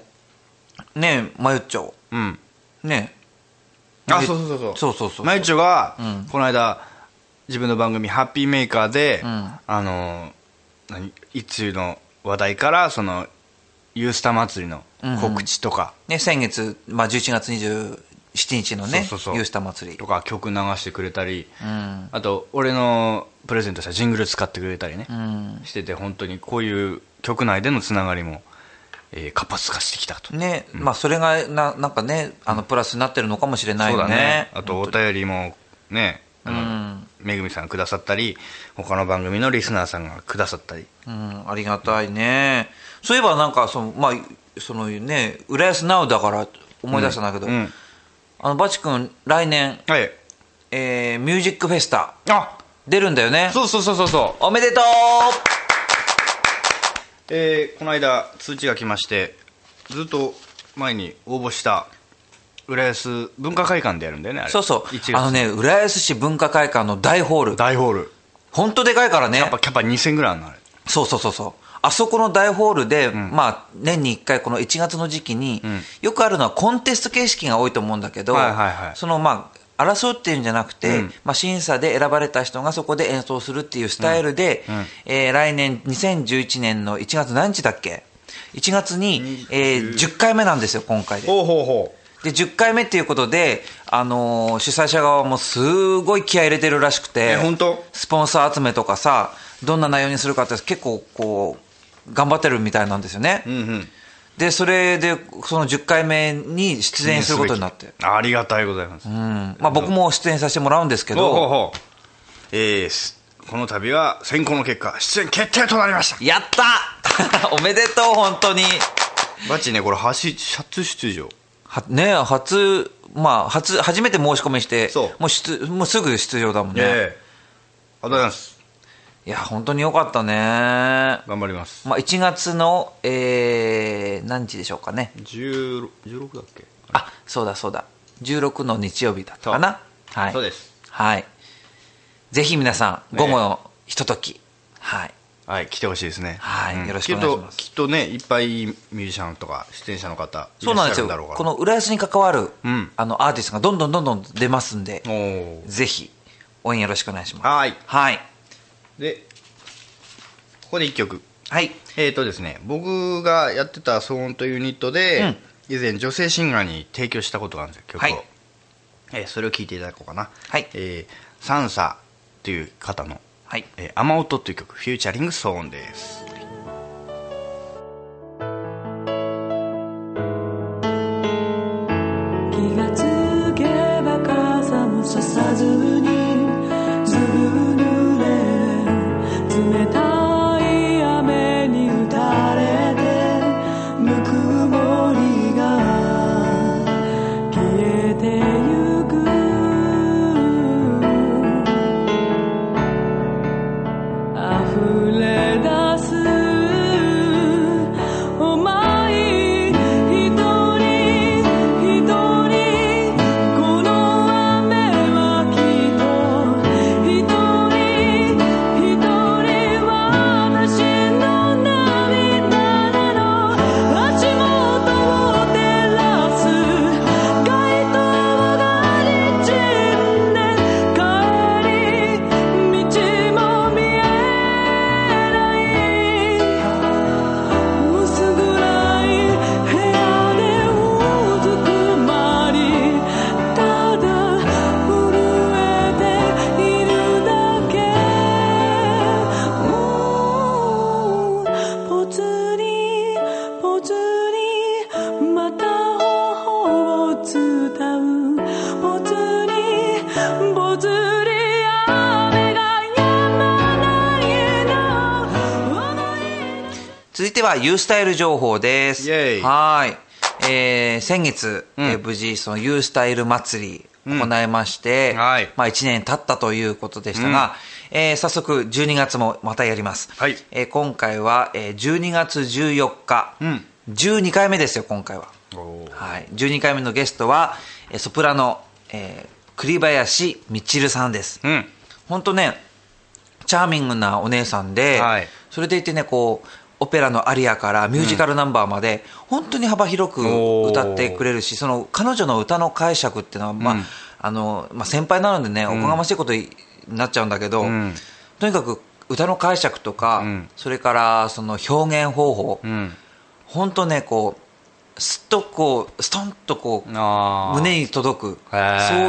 ねえまゆっちょ。うん。ね。あそうそうそうそう。そうそうそうマユッチョが、うん。この間自分の番組「ハッピーメーカーで」ん。あの何いつの話題からそのユースタ祭りの告知とか、ね先月、まあ、11月27日のねそうそうそう。ユースタ祭り。とか曲流してくれたり、うん。あと俺のプレゼントしたジングル使ってくれたりね、うん。してて本当にこういう曲内でのつながりも、えー活発化してきたと、ね、まあそれがななんかねあのプラスになってるのかもしれないそうよね。だねあとお便りもねあの、うん。めぐみさんがくださったり他の番組のリスナーさんがくださったり。うん、ありがたいねそういえばなんかそのまあそのね浦安ナウだから思い出したんだけど、うん。あのバチ君来年、はい。えーミュージックフェスタあ。出るんだよね。そうそうそうそうそう。おめでとう。えーこの間通知が来ましてずっと前に応募した浦安文化会館でやるんだよねあれ。そうそう。1月。あのね浦安市文化会館の大ホール。大ホール。本当でかいからね。やっぱキャパ2000ぐらいあるのあれ。そうそうそうそうあそこの大ホールで、まあ、年に1回この1月の時期に、よくあるのはコンテスト形式が多いと思うんだけど、はいはいはい。そのまあ、争うっていうんじゃなくて、うん。まあ、審査で選ばれた人がそこで演奏するっていうスタイルで、えー来年2011年の1月何日だっけ？1月に、えー10回目なんですよ、今回で。ほうほうほで、10回目っていうことで、あのー主催者側もすごい気合い入れてるらしくて、え本当？スポンサー集めとかさ、どんな内容にするかって結構こう、頑張ってるみたいなんですよね。ううんうんで、それで、その10回目に出演することになって。ありがたいございます、うん。まあ僕も出演させてもらうんですけど、ほうえーすこの度は選考の結果出演決定となりましたやった おめでとう、本当に。バチねこれ初初出場はね初、まあ、初、初めて申し込みして、もう出、もうすぐ出場だもんね。ええありがとうございますいや、本当によかったね。頑張りますまあ、1月の、えー、何日でしょうかね。16 16だっけ？あ、そうだそうだ。16の日曜日だったかな。はい。そうです。はい。ぜひ皆さん、ね午後のひととき、はい。はい来てほしいですねはいよろしくお願いしますきっときっとねいっぱいミュージシャンとか出演者の方そうなんですよこの浦安に関わる、うんあのアーティストがどんどんどんどん出ますんでぜひ応援よろしくお願いしますはいはいでここで1曲。はい。えーとですね僕がやってた騒音というユニットで、以前女性シンガーに提供したことがあるんですよ曲を、はい。えーそれを聴いていただこうかな。はい。えーサンサという方のはい「えー雨音」という曲フューチャリング騒音です。気がつ続いては U スタイル情報です。はい。えー先月、うん。えー無事その U スタイル祭り行いまして、うんはい。まあ、1年経ったということでしたが、えー早速12月もまたやります、はい。えー今回は、えー12月14日、うん。12回目ですよ今回は。はい、12回目のゲストは、えーソプラノ、えー栗林みちるさんです。うん。本当ね、チャーミングなお姉さんで、はい。それでいてね、こう、オペラのアリアからミュージカルナンバーまで、本当に幅広く歌ってくれるし、その彼女の歌の解釈っていうのは、まあ、うん。あの、まあ、先輩なのでね、おこがましいことになっちゃうんだけど、ん。とにかく歌の解釈とか、うん。それからその表現方法、うん。本当ね、こう、すっとこう、ストンとこう、胸に届く。そう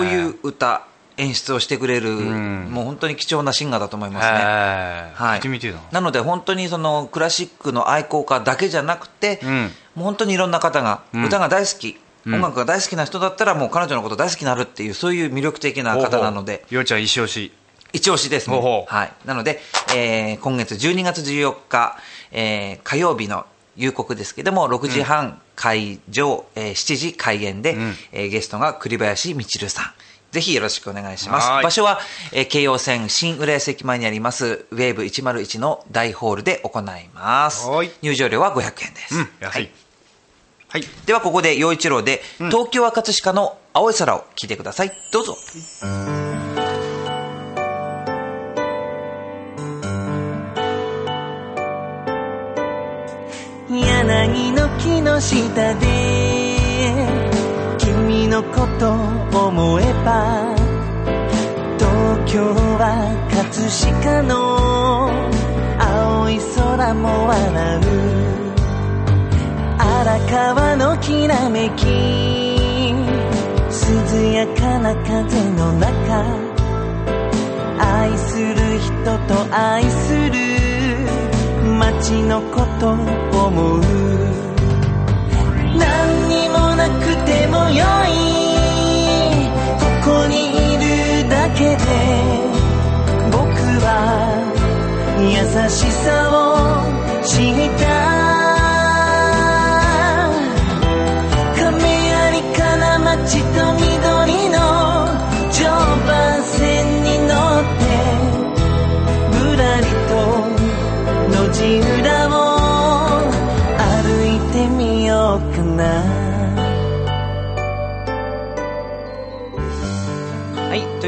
いう歌演出をしてくれる、ん。もう本当に貴重なシンガーだと思いますね。はい、ななので本当にそのクラシックの愛好家だけじゃなくて、うん。もう本当にいろんな方がん。歌が大好き、うん。音楽が大好きな人だったらもう彼女のこと大好きになるっていうそういう魅力的な方なので。ようちゃん一押し。一押しですね。はい、なので、えー今月12月14日、えー火曜日の夕刻ですけども6時半会場、えー7時開演で、ん。えーゲストが栗林みちるさんぜひよろしくお願いします。場所は、えー京葉線新浦安駅前にありますウェーブ101の大ホールで行います。はーい。入場料は500円です、うん安い。はい。はい。ではここで陽一郎で、東京は葛飾の青い空を聞いてください。どうぞ「の下で君のこと思えば東京は葛飾の青い空も笑う。荒川のきらめき涼やかな風の中。愛する人と愛する街のことを思う。なくてもよい。ここにいるだけで僕は優しさ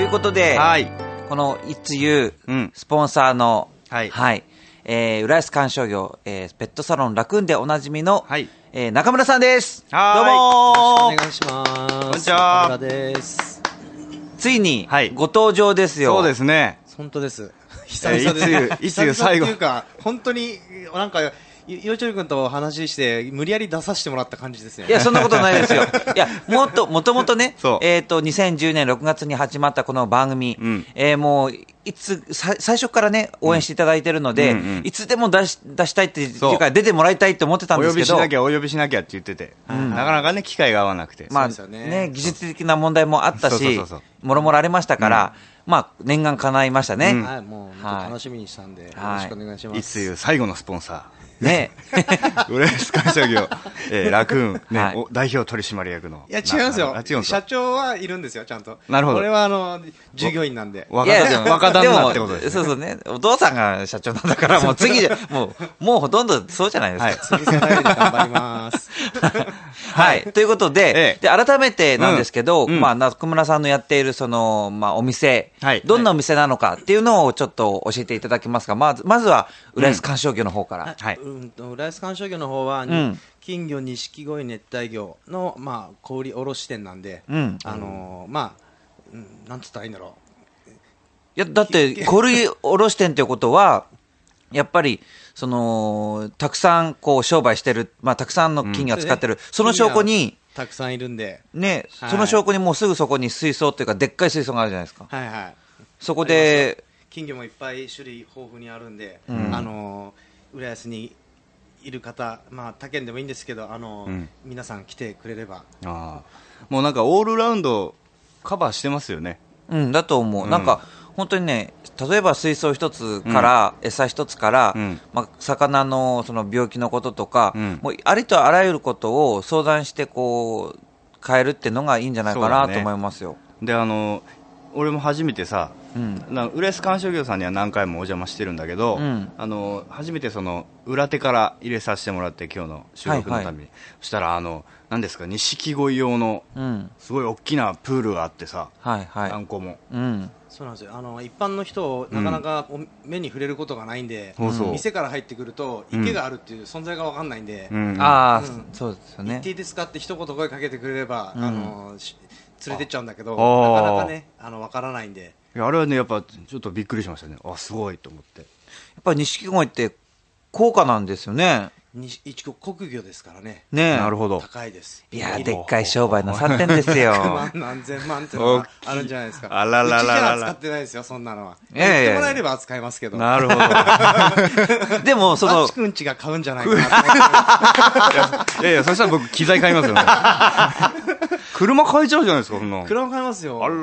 い、ということで、はい。このいつゆうん。スポンサーの、はい。えー浦安観賞業、えーペットサロンラクーンでおなじみの、はい。えー中村さんです。はーい。どうもー。お願いします。こんにちは。中村です。ついに、はい。ご登場ですよ。そうですね。本当です。え ーいつゆいつゆ最後。久々っていうか、本当に、なんか、よいちょり君と話して、無理やり出させてもらった感じですよね。いや、そんなことないですよ。いや、もっと、もともとねえっ、と、2010年6月に始まったこの番組、うん。えーもう、いつ、さ最初からね、応援していただいてるので、うん。うんうん。いつでも出し、出したいっていうか、出てもらいたいと思ってたんお呼ですけど、びしなきゃお呼びしなきゃって言ってて、なかなかね機会が合わなくて、まあそうですよね。ね技術的な問題もあったしそうそうそうそう、もろもろありましたから、まあ、念願叶いましたね。うん。はい、もう、本当楽しみにしたんで、よろしくお願いします。い。つゆ最後のスポンサね。ー浦安観賞業、えーラクーン、ね。はい。お代表取締役の。いや、違うんですよ。あ違うんですか？社長はいるんですよ、ちゃんと。なるほど。俺は、あの、従業員なんで。若旦那。ってことですね。そうそうね。お父さんが社長なんだから、もう次じゃ、もう、もうほとんどそうじゃないですか。はい。次世代で頑張ります。はい。ということで、ええ。で、改めてなんですけど、うん。うん。まあ、中村さんのやっている、その、まあ、お店、はい。どんなお店なのかっていうのをちょっと教えていただけますか？まず、まずは、浦安観賞魚の方から。はいうんと浦安観賞魚の方は、ん。金魚、錦鯉、熱帯魚の、まあ、小売卸店なんで、うん。あのーまあ、うんなんつったらいいんだろいや、だって、小売卸店ということは、やっぱり、その、たくさん、こう、商売してる、まあ、たくさんの金魚使ってる、ね。その証拠に、たくさんいるんで、ね、はい。その証拠にもうすぐそこに水槽っていうか、でっかい水槽があるじゃないですか。はいはい。そこで、金魚もいっぱい種類豊富にあるんで、ん。あのー浦安にいる方、まあ、他県でもいいんですけど、あのーうん。皆さん来てくれれば、あーもうなんかオールラウンドカバーしてますよね。うん、だと思う。うん。なんか、本当にね、例えば水槽一つから、餌一つから、うん。まあ、魚のその病気のこととか、うん。もうありとあらゆることを相談して、こう、変えるっていうのがいいんじゃないかなと思いますよ。であの俺も初めてさうん。な浦安観賞業さんには何回もお邪魔してるんだけど、うん。あの初めてその裏手から入れさせてもらって今日の収録のために、そしたらあの何ですか錦鯉用のうん。すごい大きなプールがあってさ、はいはい。何個も。うん。そうなんですよ。あの一般の人、なかなかお目に触れることがないんで、そうそう。店から入ってくると、池があるっていう存在が分かんないんで、うん。ああ、うん。そうですよ行っね。ていいですかって一言声かけてくれれば、うん。あのし連れてっちゃうんだけど、なかなかね、あの分からないんで、いやあれはねやっぱちょっとびっくりしましたねあすごいと思ってやっぱり錦鯉って高価なんですよね。に一応国魚ですからね、ねえなるほど高いです。いやでっかい商売なさってんですよ。何千万ってのがあるんじゃないですか。あらららららうちじゃ扱ってないですよ、そんなのは。いやいやいや言ってもらえれば扱いますけど。なるほど でも、そのあっち、くんちが買うんじゃないかなと思って。いやいやそしたら僕機材買いますよね車買えちゃうじゃないですかそんなの車買いますよ。あら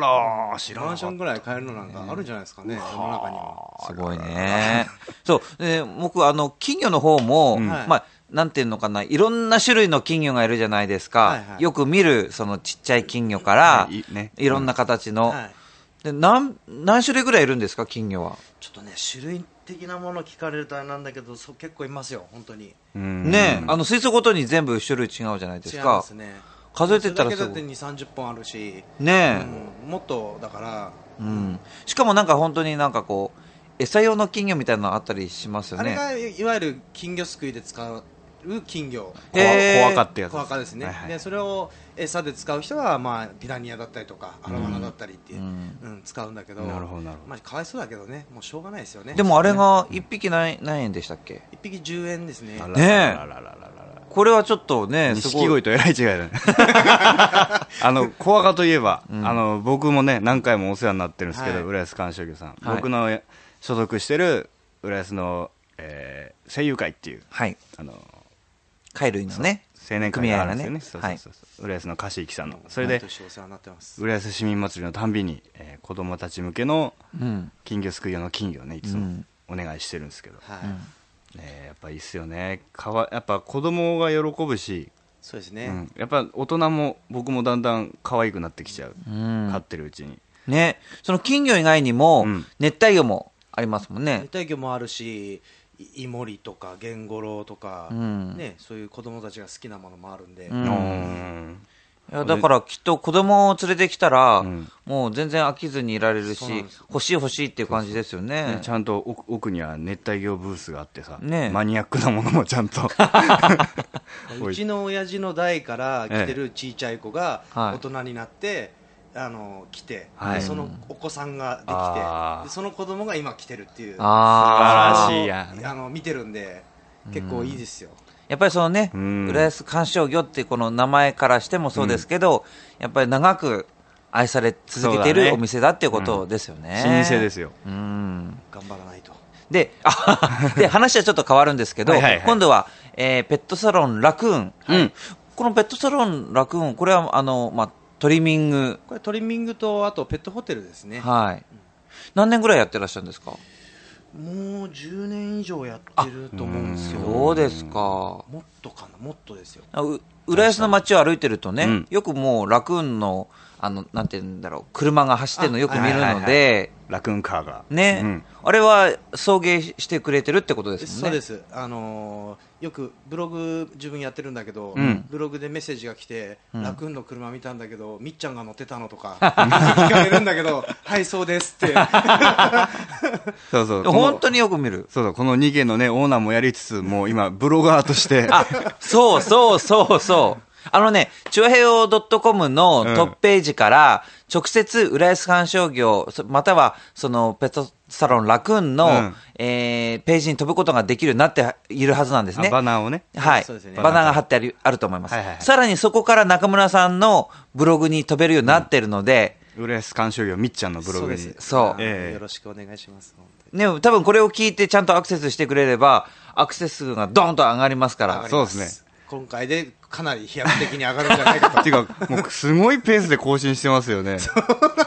ー知らマなかったンションぐらい買えるのなんかあるんじゃないですかね、世の中には。すごいね。そう、で僕、あの、金魚の方も、んまあ、なんていうのかな、いろんな種類の金魚がいるじゃないですか。はいはいよく見る、そのちっちゃい金魚から、はいいねいろんな形の、はい。で何、何種類ぐらいいるんですか、金魚は？ちょっとね、種類的なもの聞かれるとあれなんだけど、そう結構いますよ、本当に。うんね、あの、水槽ごとに全部種類違うじゃないです違いか。ますね。数えてったらすごいそれだけだって2、30本あるし、ねうん。もっとだから、うん。しかもなんか本当になんかこう、餌用の金魚みたいなのあったりしますよね。あれがいいわゆる金魚すくいで使うる金魚。怖へー怖かったやつ。小赤ですね、はいはい。でそれを餌で使う人は、まあ、ピラニアだったりとかアロワナだったりっていう、うん。使うんだけどなるほどなるほど。まあ、かわいそうだけどね。もうしょうがないですよね。でもあれが1匹何何円でしたっけ？1匹10円ですね。ねえ。ららららららこれはちょっとね、すごい。錦鯉とえらい違いだね。あの小赤といえば、あの僕もね何回もお世話になってるんですけど、はい。浦安鑑賞魚さん、はい。僕の所属してる浦安の、えー声優会っていうはい。あの貝類のね。青年会があるんですよね。ね。そうそうそうそう。浦安の貸し木さんの。それで毎年お世話になってます。浦安市民祭りのたんびに、えー子供たち向けのうん。金魚すくい用の金魚をねいつもうん。お願いしてるんですけど、はい、ねやっぱいいっすよね。かわやっぱ子供が喜ぶし、そうですね、うん、やっぱ大人も僕もだんだん可愛くなってきちゃう、うん。飼ってるうちに。ね。その金魚以外にもうん、熱帯魚もありますもんね。熱。帯魚もあるしいイモリとかゲンゴロウとか、うん。ね、そういう子供たちが好きなものもあるんで、うん。うんいやだからきっと子供を連れてきたら、うん。もう全然飽きずにいられるし欲しい欲しいっていう感じですよね。ね。ちゃんと奥奥には熱帯魚ブースがあってさ、ね。マニアックなものもちゃんと。うちの親父の代から来てるちいちゃい子がはい。大人になって、あの来て、はい。でそのお子さんができてその子供が今来てるっていう。ああ。素晴らしいやん。あの見てるんで結構いいですよ、やっぱりそのね、うん浦安観賞魚っていうこの名前からしてもそうですけど、やっぱり長く愛され続けているお店だっていうことですよね。老舗ですようん。頑張らないとで、あ で、話はちょっと変わるんですけど、はいはいはい今度は、えーペットサロンラクーン。うんこのペットサロンラクーン、これは、あの、まあ、トリミング。これトリミングとあとペットホテルですねはい。何年ぐらいやってらっしゃるんですか？もう10年以上やってると思うんですよ。そうですか。もっとかなもっとですよ。浦安の街を歩いてるとね、うん。よくもうラクーンの、あの、なんて言うんだろう、車が走ってるのよく見るのあはいはいで、ラクーンカーが。ね、うん。あれは送迎してくれてるってことですもんね。そうです、あのーよくブログ自分やってるんだけど、ん。ブログでメッセージが来て、ん。ラクーンの車見たんだけどみっちゃんが乗ってたのとか 聞かれるんだけどはいそうですって。そうそう。本当によく見る。そうそう。この2軒のねオーナーもやりつつもう今ブロガーとして。あ、そうそうそうそう。あのね、チュアヘオ .com のトップページから、直接、浦安鑑賞業、そまたは、その、ペットサロンラクーンの、うん。えーページに飛ぶことができるようになっているはずなんですね。あバナーをね。はい。ね。バナーが貼ってあるあると思います、はいはいはい。さらにそこから中村さんのブログに飛べるようになってるので、浦安鑑賞業みっちゃんのブログに。そうです。そう。ええ。よろしくお願いします。ね、多分これを聞いてちゃんとアクセスしてくれれば、アクセス数がドーンと上がりますから。そうですね今回でかなり飛躍的に上がるんじゃないかと。っ ていうかもうすごいペースで更新してますよね。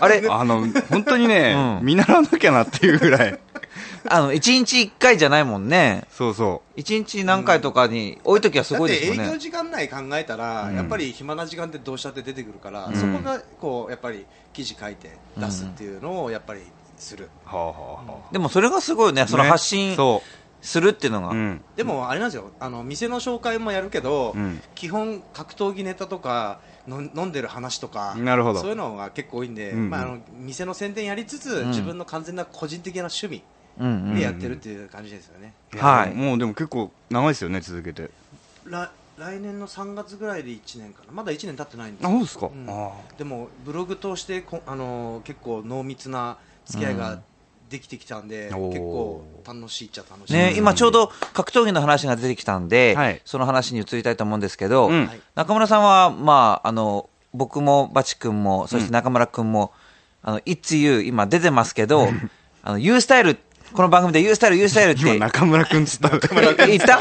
あれあの本当にね、うん。見習わなきゃなっていうぐらい。あの、1日1回じゃないもんね。そうそ1日何回とかに多い時はすだって営ごいですよね。業時間内考えたら、やっぱり暇な時間ってどうしたって出てくるから、そこがこうやっぱり記事書いて出すっていうのをやっぱりする、うはあはあはでもそれがすごいね、そのね。発信そするっていうのが。う、うん、でもあれなんですよ。あの店の紹介もやるけど、うん。基本格闘技ネタとかの飲んでる話とかなるほど。そういうのが結構多いんで、うんうん。まあ、あの店の宣伝やりつつ、ん。自分の完全な個人的な趣味でやってるっていう感じですよね、やはい。もうでも結構長いですよね続けて。来来年の3月ぐらいで1年かな。まだ1年経ってないんですあそうですか、でもブログ通してこあの結構濃密な付き合いができてきたんで、結構楽しいっちゃ楽しい。ね、今ちょうど格闘技の話が出てきたんで、はい。その話に移りたいと思うんですけど、うん。はい中村さんは、まあ、あの、僕もバチ君も、そして中村君も、あの、いつゆ今出てますけど、あの、ユースタイル、この番組でユースタイル、ユースタイルって。今中村君つった。え言った？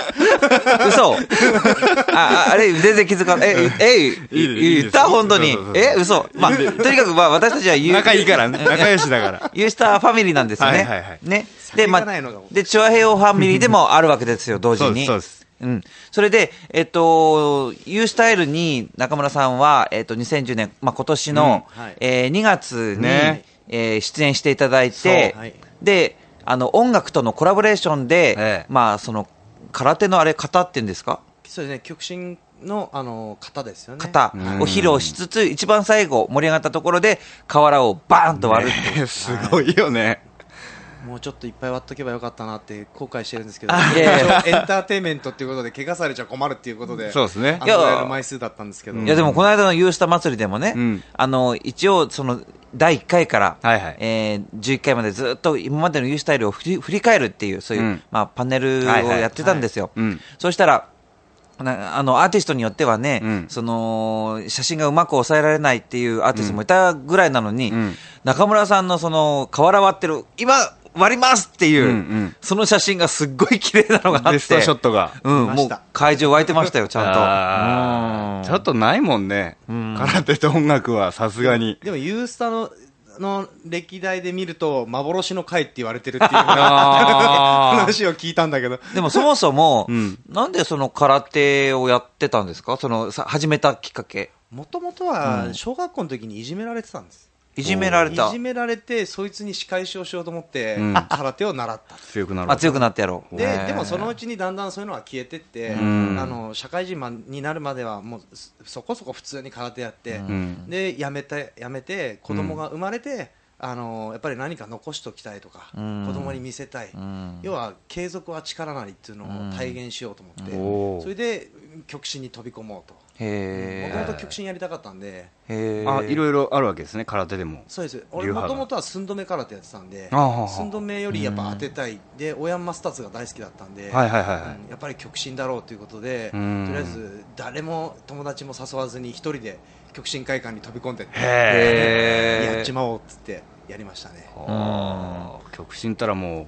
嘘。あ、ああれ、全然気づかない。え、え、いいですいい言った？本当に。そうそう。そうえ、嘘。まあ、とにかく、まあ、私たちはユー仲いいからね。仲良しだから。ユースターファミリーなんですよね。はいはいはい。ね。酒で、まあで、チュアヘオファミリーでもあるわけですよ、同時に。そうですうん。それで、えっと、ユースタイルに中村さんは、えっと、2010年、まあ、今年の、うん。はい。えー2月に、ね。えー出演していただいて、で、あの、音楽とのコラボレーションで、ええ。まあ、その、空手のあれ、型っていうんですか？そうですね極真のあの型ですよね。型を披露しつつ、一番最後、盛り上がったところで、瓦をバーンと割るっていう。すごいよね。もうちょっといっぱい割っとけばよかったなって後悔してるんですけど、エンターテインメントっていうことで、怪我されちゃ困るっていうことで、そうですね。あのぐらいの枚数だったんですけど、いやでもこの間のユースタ祭りでもね、うん。あの一応その第1回から、はいはい。えー11回までずっと今までのユースタイルを振り振り返るっていうそういう、うん。まあ、パネルをはいはい。やってたんですよ、うん。そうしたらなあのアーティストによってはね、うん。その写真がうまく抑えられないっていうアーティストもいたぐらいなのに、ん。中村さんのその瓦割ってる今割りますっていう、うんうん。その写真がすっごい綺麗なのがあってベストショットが。うん、もう会場湧いてましたよちゃんと。ちょっとないもんね、空手と音楽はさすがに。でもユースタのの歴代で見ると、幻の回って言われてるっていう 話を聞いたんだけど、でもそもそも、うん。なんでその空手をやってたんですか？そのさ始めたきっかけ。もともとは小学校の時にいじめられてたんです。いじめられたいじ。められて、そいつに仕返しをしようと思って、うん空手を習った。強くなる。あ、強くなってやろう。ででもそのうちにだんだんそういうのは消えてって、んあの社会人まになるまではもうそそこそこ普通に空手やって、んでやめてやめて子供が生まれて、あのやっぱり何か残しておきたいとか、ん子供に見せたい、ん要は継続は力なりっていうのを体現しようと思って、それで極真に飛び込もうと。へもともと極真やりたかったんで、あ、いろいろあるわけですね、空手でも。そうです。俺もともとは寸止め空手やってたんで寸止めよりやっぱ当てたい。でオヤンマスターズが大好きだったんで、はいはいはいやっぱり極真だろうということでとうん。りあえず誰も友達も誘わずに一人で極真会館に飛び込んでやっちまおうっつってやりましたね。曲心ったらもう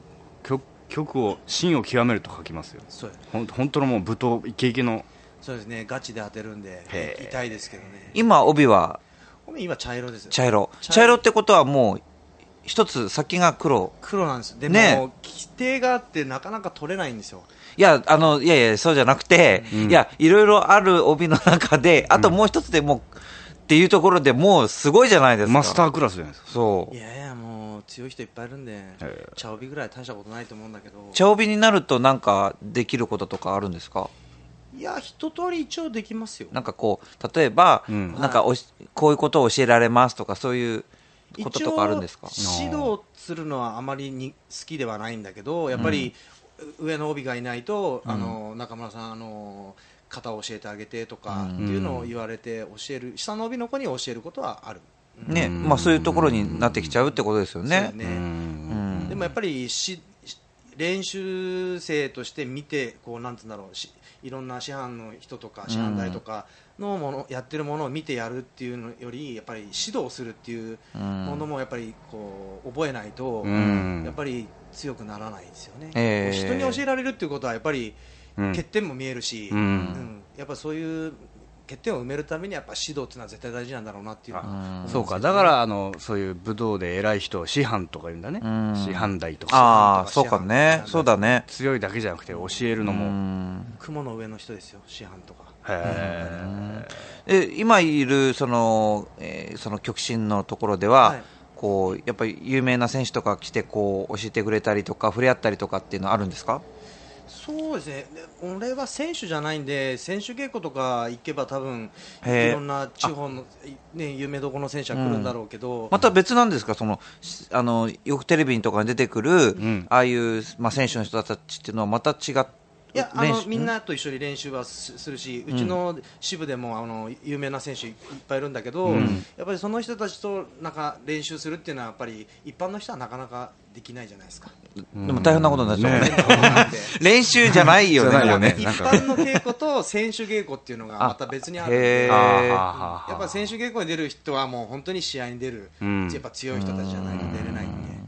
曲曲を真を極めると書きますよ。そうほん本当のもう舞踏イケイケのそうですねガチで当てるんで痛いですけどね。今、帯は？ごめん今茶色です茶色。茶色。ってことはもう、一つ先が黒。黒なんですでも、ね規定があってなかなか取れないんですよ。いや、あの、いやいや、そうじゃなくて、いや、いろいろある帯の中で、あともう一つでもう、っていうところでもうすごいじゃないですか。マスタークラスじゃないですか。そう。い。やいやもう強い人いっぱいいるんでー。茶帯ぐらい大したことないと思うんだけど。茶帯になるとなんかできることとかあるんですか？いや一通り一応できますよ。なんかこう、例えば、うん。なんかおし、こういうことを教えられますとか、そういうこととかあるんですか？一応指導するのはあまりに好きではないんだけどやっぱり、上の帯がいないと、あの中村さんあの型を教えてあげてとかっていうのを言われて教える下の帯の子に教えることはある、ね、まあそういうところになってきちゃうってことですよね。そうだね。うん。でもやっぱりし練習生として見てこうなんつうんだろうしいろんな師範の人とか師範代とかのもの、やってるものを見てやるっていうのよりやっぱり指導するっていうものもやっぱりこう覚えないと、ん。やっぱり強くならないですよね、えー人に教えられるっていうことはやっぱりうん。欠点も見えるし、うん。うん。やっぱそういう欠点を埋めるためにやっぱ指導っていうのは絶対大事なんだろうなっていうそうか。だからあのそういう武道で偉い人を師範とか言うんだね。ん。師範代とか。ああ、そうかね。そうだね。強いだけじゃなくて教えるのうもん。雲の上の人ですよ師範とか。へえ今いるその、えーその極真のところでは、はい。こうやっぱり有名な選手とか来てこう教えてくれたりとか触れ合ったりとかっていうのはあるんですか？そうですね、で俺は選手じゃないんで、選手稽古とか行けば、多分いろんな地方の、ね、有名どころの選手は来るんだろうけど、また別なんですか？そのしあのよくテレビとかに出てくる、ん。ああいう、まあ、選手の人たちっていうのはまた違っいやあ練習？のみんなと一緒に練習はすするし、うちの支部でもあの有名な選手いっぱいいるんだけど、やっぱりその人たちとなんか練習するっていうのは、やっぱり一般の人はなかなかできないじゃないですか。でも大変なことになっちゃう ね。練習じゃないよね。一般の稽古と選手稽古っていうのがまた別にあるんへでやっぱ選手稽古に出る人はもう本当に試合に出る、ん。やっぱ強い人たちじゃないと出れないんで、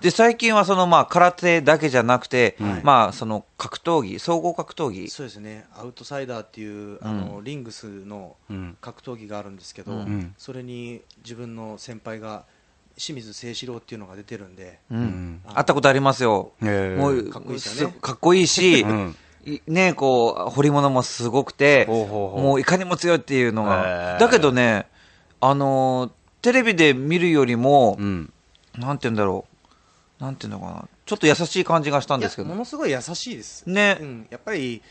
で最近はその、まあ、空手だけじゃなくて、はい。まあ、その格闘技総合格闘技。そうですね。アウトサイダーっていうあの、リングスのん。格闘技があるんですけど、ん。それに自分の先輩が清水誠志郎っていうのが出てるんで、うん。会ったことありますよ、もうかっこいいですよね。かっこいいし、ん。いねこう彫り物もすごくてほうほうほう。もういかにも強いっていうのへがー。だけどねあのーテレビで見るよりも、うん。なんて言うんだろう。なんていうのかな。ちょっと優しい感じがしたんですけど。ものすごい優しいです、ね。うん、やっぱり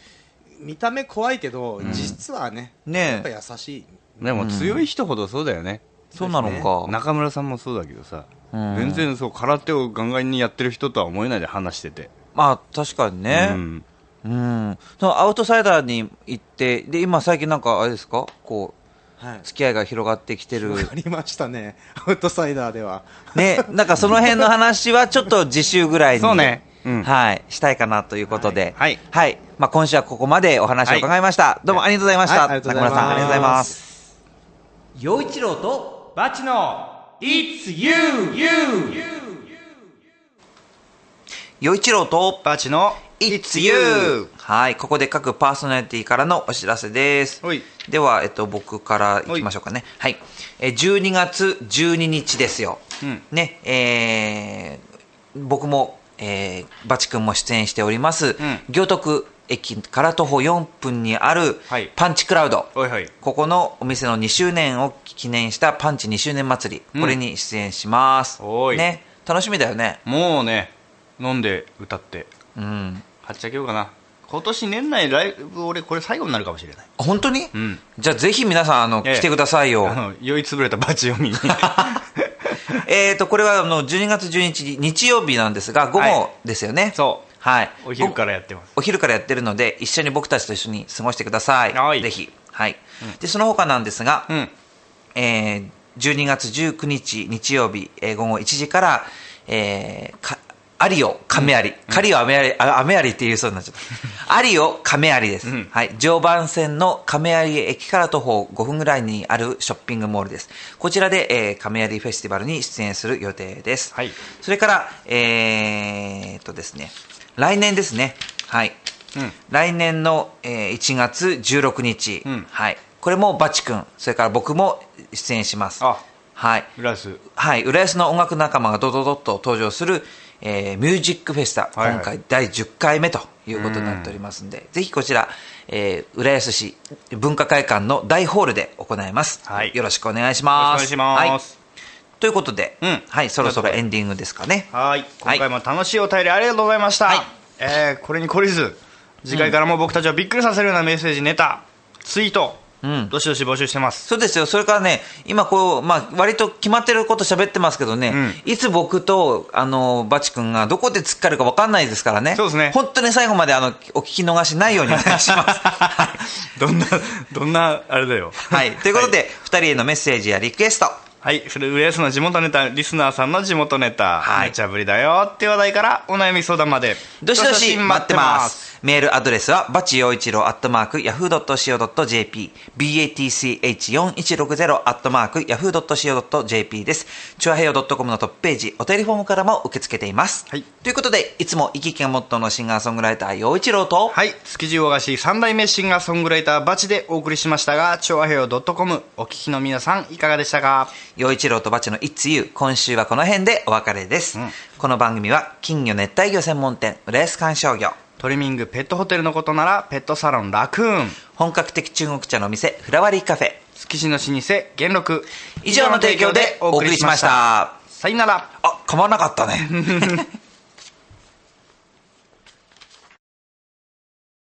見た目怖いけど、実はねね。やっぱ優しい。でも強い人ほどそうだよねそうなのか。中村さんもそうだけどさ、うん全然そう空手をガンガンにやってる人とは思えないで話してて、まあ、確かにね。うんうん。そのアウトサイダーに行って、で、今最近なんか、あれですか？こう、はい付き合いが広がってきてる。ありましたね アウトサイダーではね、なんかその辺の話はちょっと次週ぐらいに。そうねうんはい、したいかなということで。はいはい。まあ今週はここまでお話を伺いました。どうもありがとうございました。中村さん、ありがとうございます。陽一郎とバチの It's you, you, you. 陽一郎と、バチの It's You! はい、ここで各パーソナリティからのお知らせですはい。では、えっと、僕からいきましょうかね。はい。えー12月12日ですよ。うんね、えー僕も、えーバチ君も出演しております、ん行徳駅から徒歩4分にあるはい。パンチクラウド。おいはい。ここのお店の2周年を記念したパンチ2周年祭り、うん。これに出演します。ね、楽しみだよね。もうね飲んで歌って。うん。はっちゃけようかな。今年年内ライブ俺これ最後になるかもしれない。本当に、うん。じゃあぜひ皆さん、あの、ええ。来てくださいよ。あの酔いつぶれたバチを見に。えっと、これはあの12月12日、日曜日なんですが、午後ですよね。そうはい。お昼からやってますお昼からやってるので、一緒に僕たちと一緒に過ごしてください。はいぜひ。はい。で、その他なんですが、うんえー12月19日日曜日、えー午後1時から、えーか、アリオ亀有、カリオアメアリ、あアメアリって言うそうになっちゃった。アリオ亀有です。うんはい。常磐線の亀有駅から徒歩5分ぐらいにあるショッピングモールです。こちらで、えー、亀有フェスティバルに出演する予定です。はいそれから、えーっとですね、来年ですね。はい。うん来年の、えー1月16日、うんはい。これもバチ君、それから僕も出演します。あはい。浦安はい。浦安の音楽仲間がドドドッと登場する、えーミュージックフェスタ、はいはい今回第10回目ということになっておりますんで、ぜひこちら、えー浦安市文化会館の大ホールで行います。はいよろしくお願いします。お願いしますはいということで、うんはい、そろそろエンディングですかね。はい今回も楽しいお便りありがとうございました、はいえーこれに懲りず次回からも僕たちをびっくりさせるようなメッセージネタツイート、うんどしどし募集してますそうですよ。それからね、今こう、まあ、割と決まってること喋ってますけどね、いつ僕と、あの、バチ君がどこで突っかかるか分かんないですからね。そうですね本当に最後まで、あの、お聞き逃しないようにお願いします。はいどんなどんなあれだよはい。ということで、二人へのメッセージやリクエスト。はい、それ浦安の地元ネタリスナーさんの地元ネタ、はいめちゃぶりだよって話題からお悩み相談までどしどし待ってます。メールアドレスは、バチ陽一郎アットマーク、yahoo.co.jp、batch4160 アットマーク、yahoo.co.jp です。チュアヘヨ .com のトップページ、お便りフォームからも受け付けています。はい。ということで、いつも生き生きがモットーのシンガーソングライター、陽一郎と、はい。築地大菓子三代目シンガーソングライターバチでお送りしましたが調和平洋 .com お聞きの皆さんいかがでしたか？陽一郎とバチの It's You 今週はこの辺でお別れです、うん。この番組は金魚熱帯魚専門店浦安観賞魚トリミングペットホテルのことならペットサロンラクーン。本格的中国茶の店フラワリーカフェ。築地の老舗元禄。以上の提供でお送りしました。さよなら。あ噛まなかったね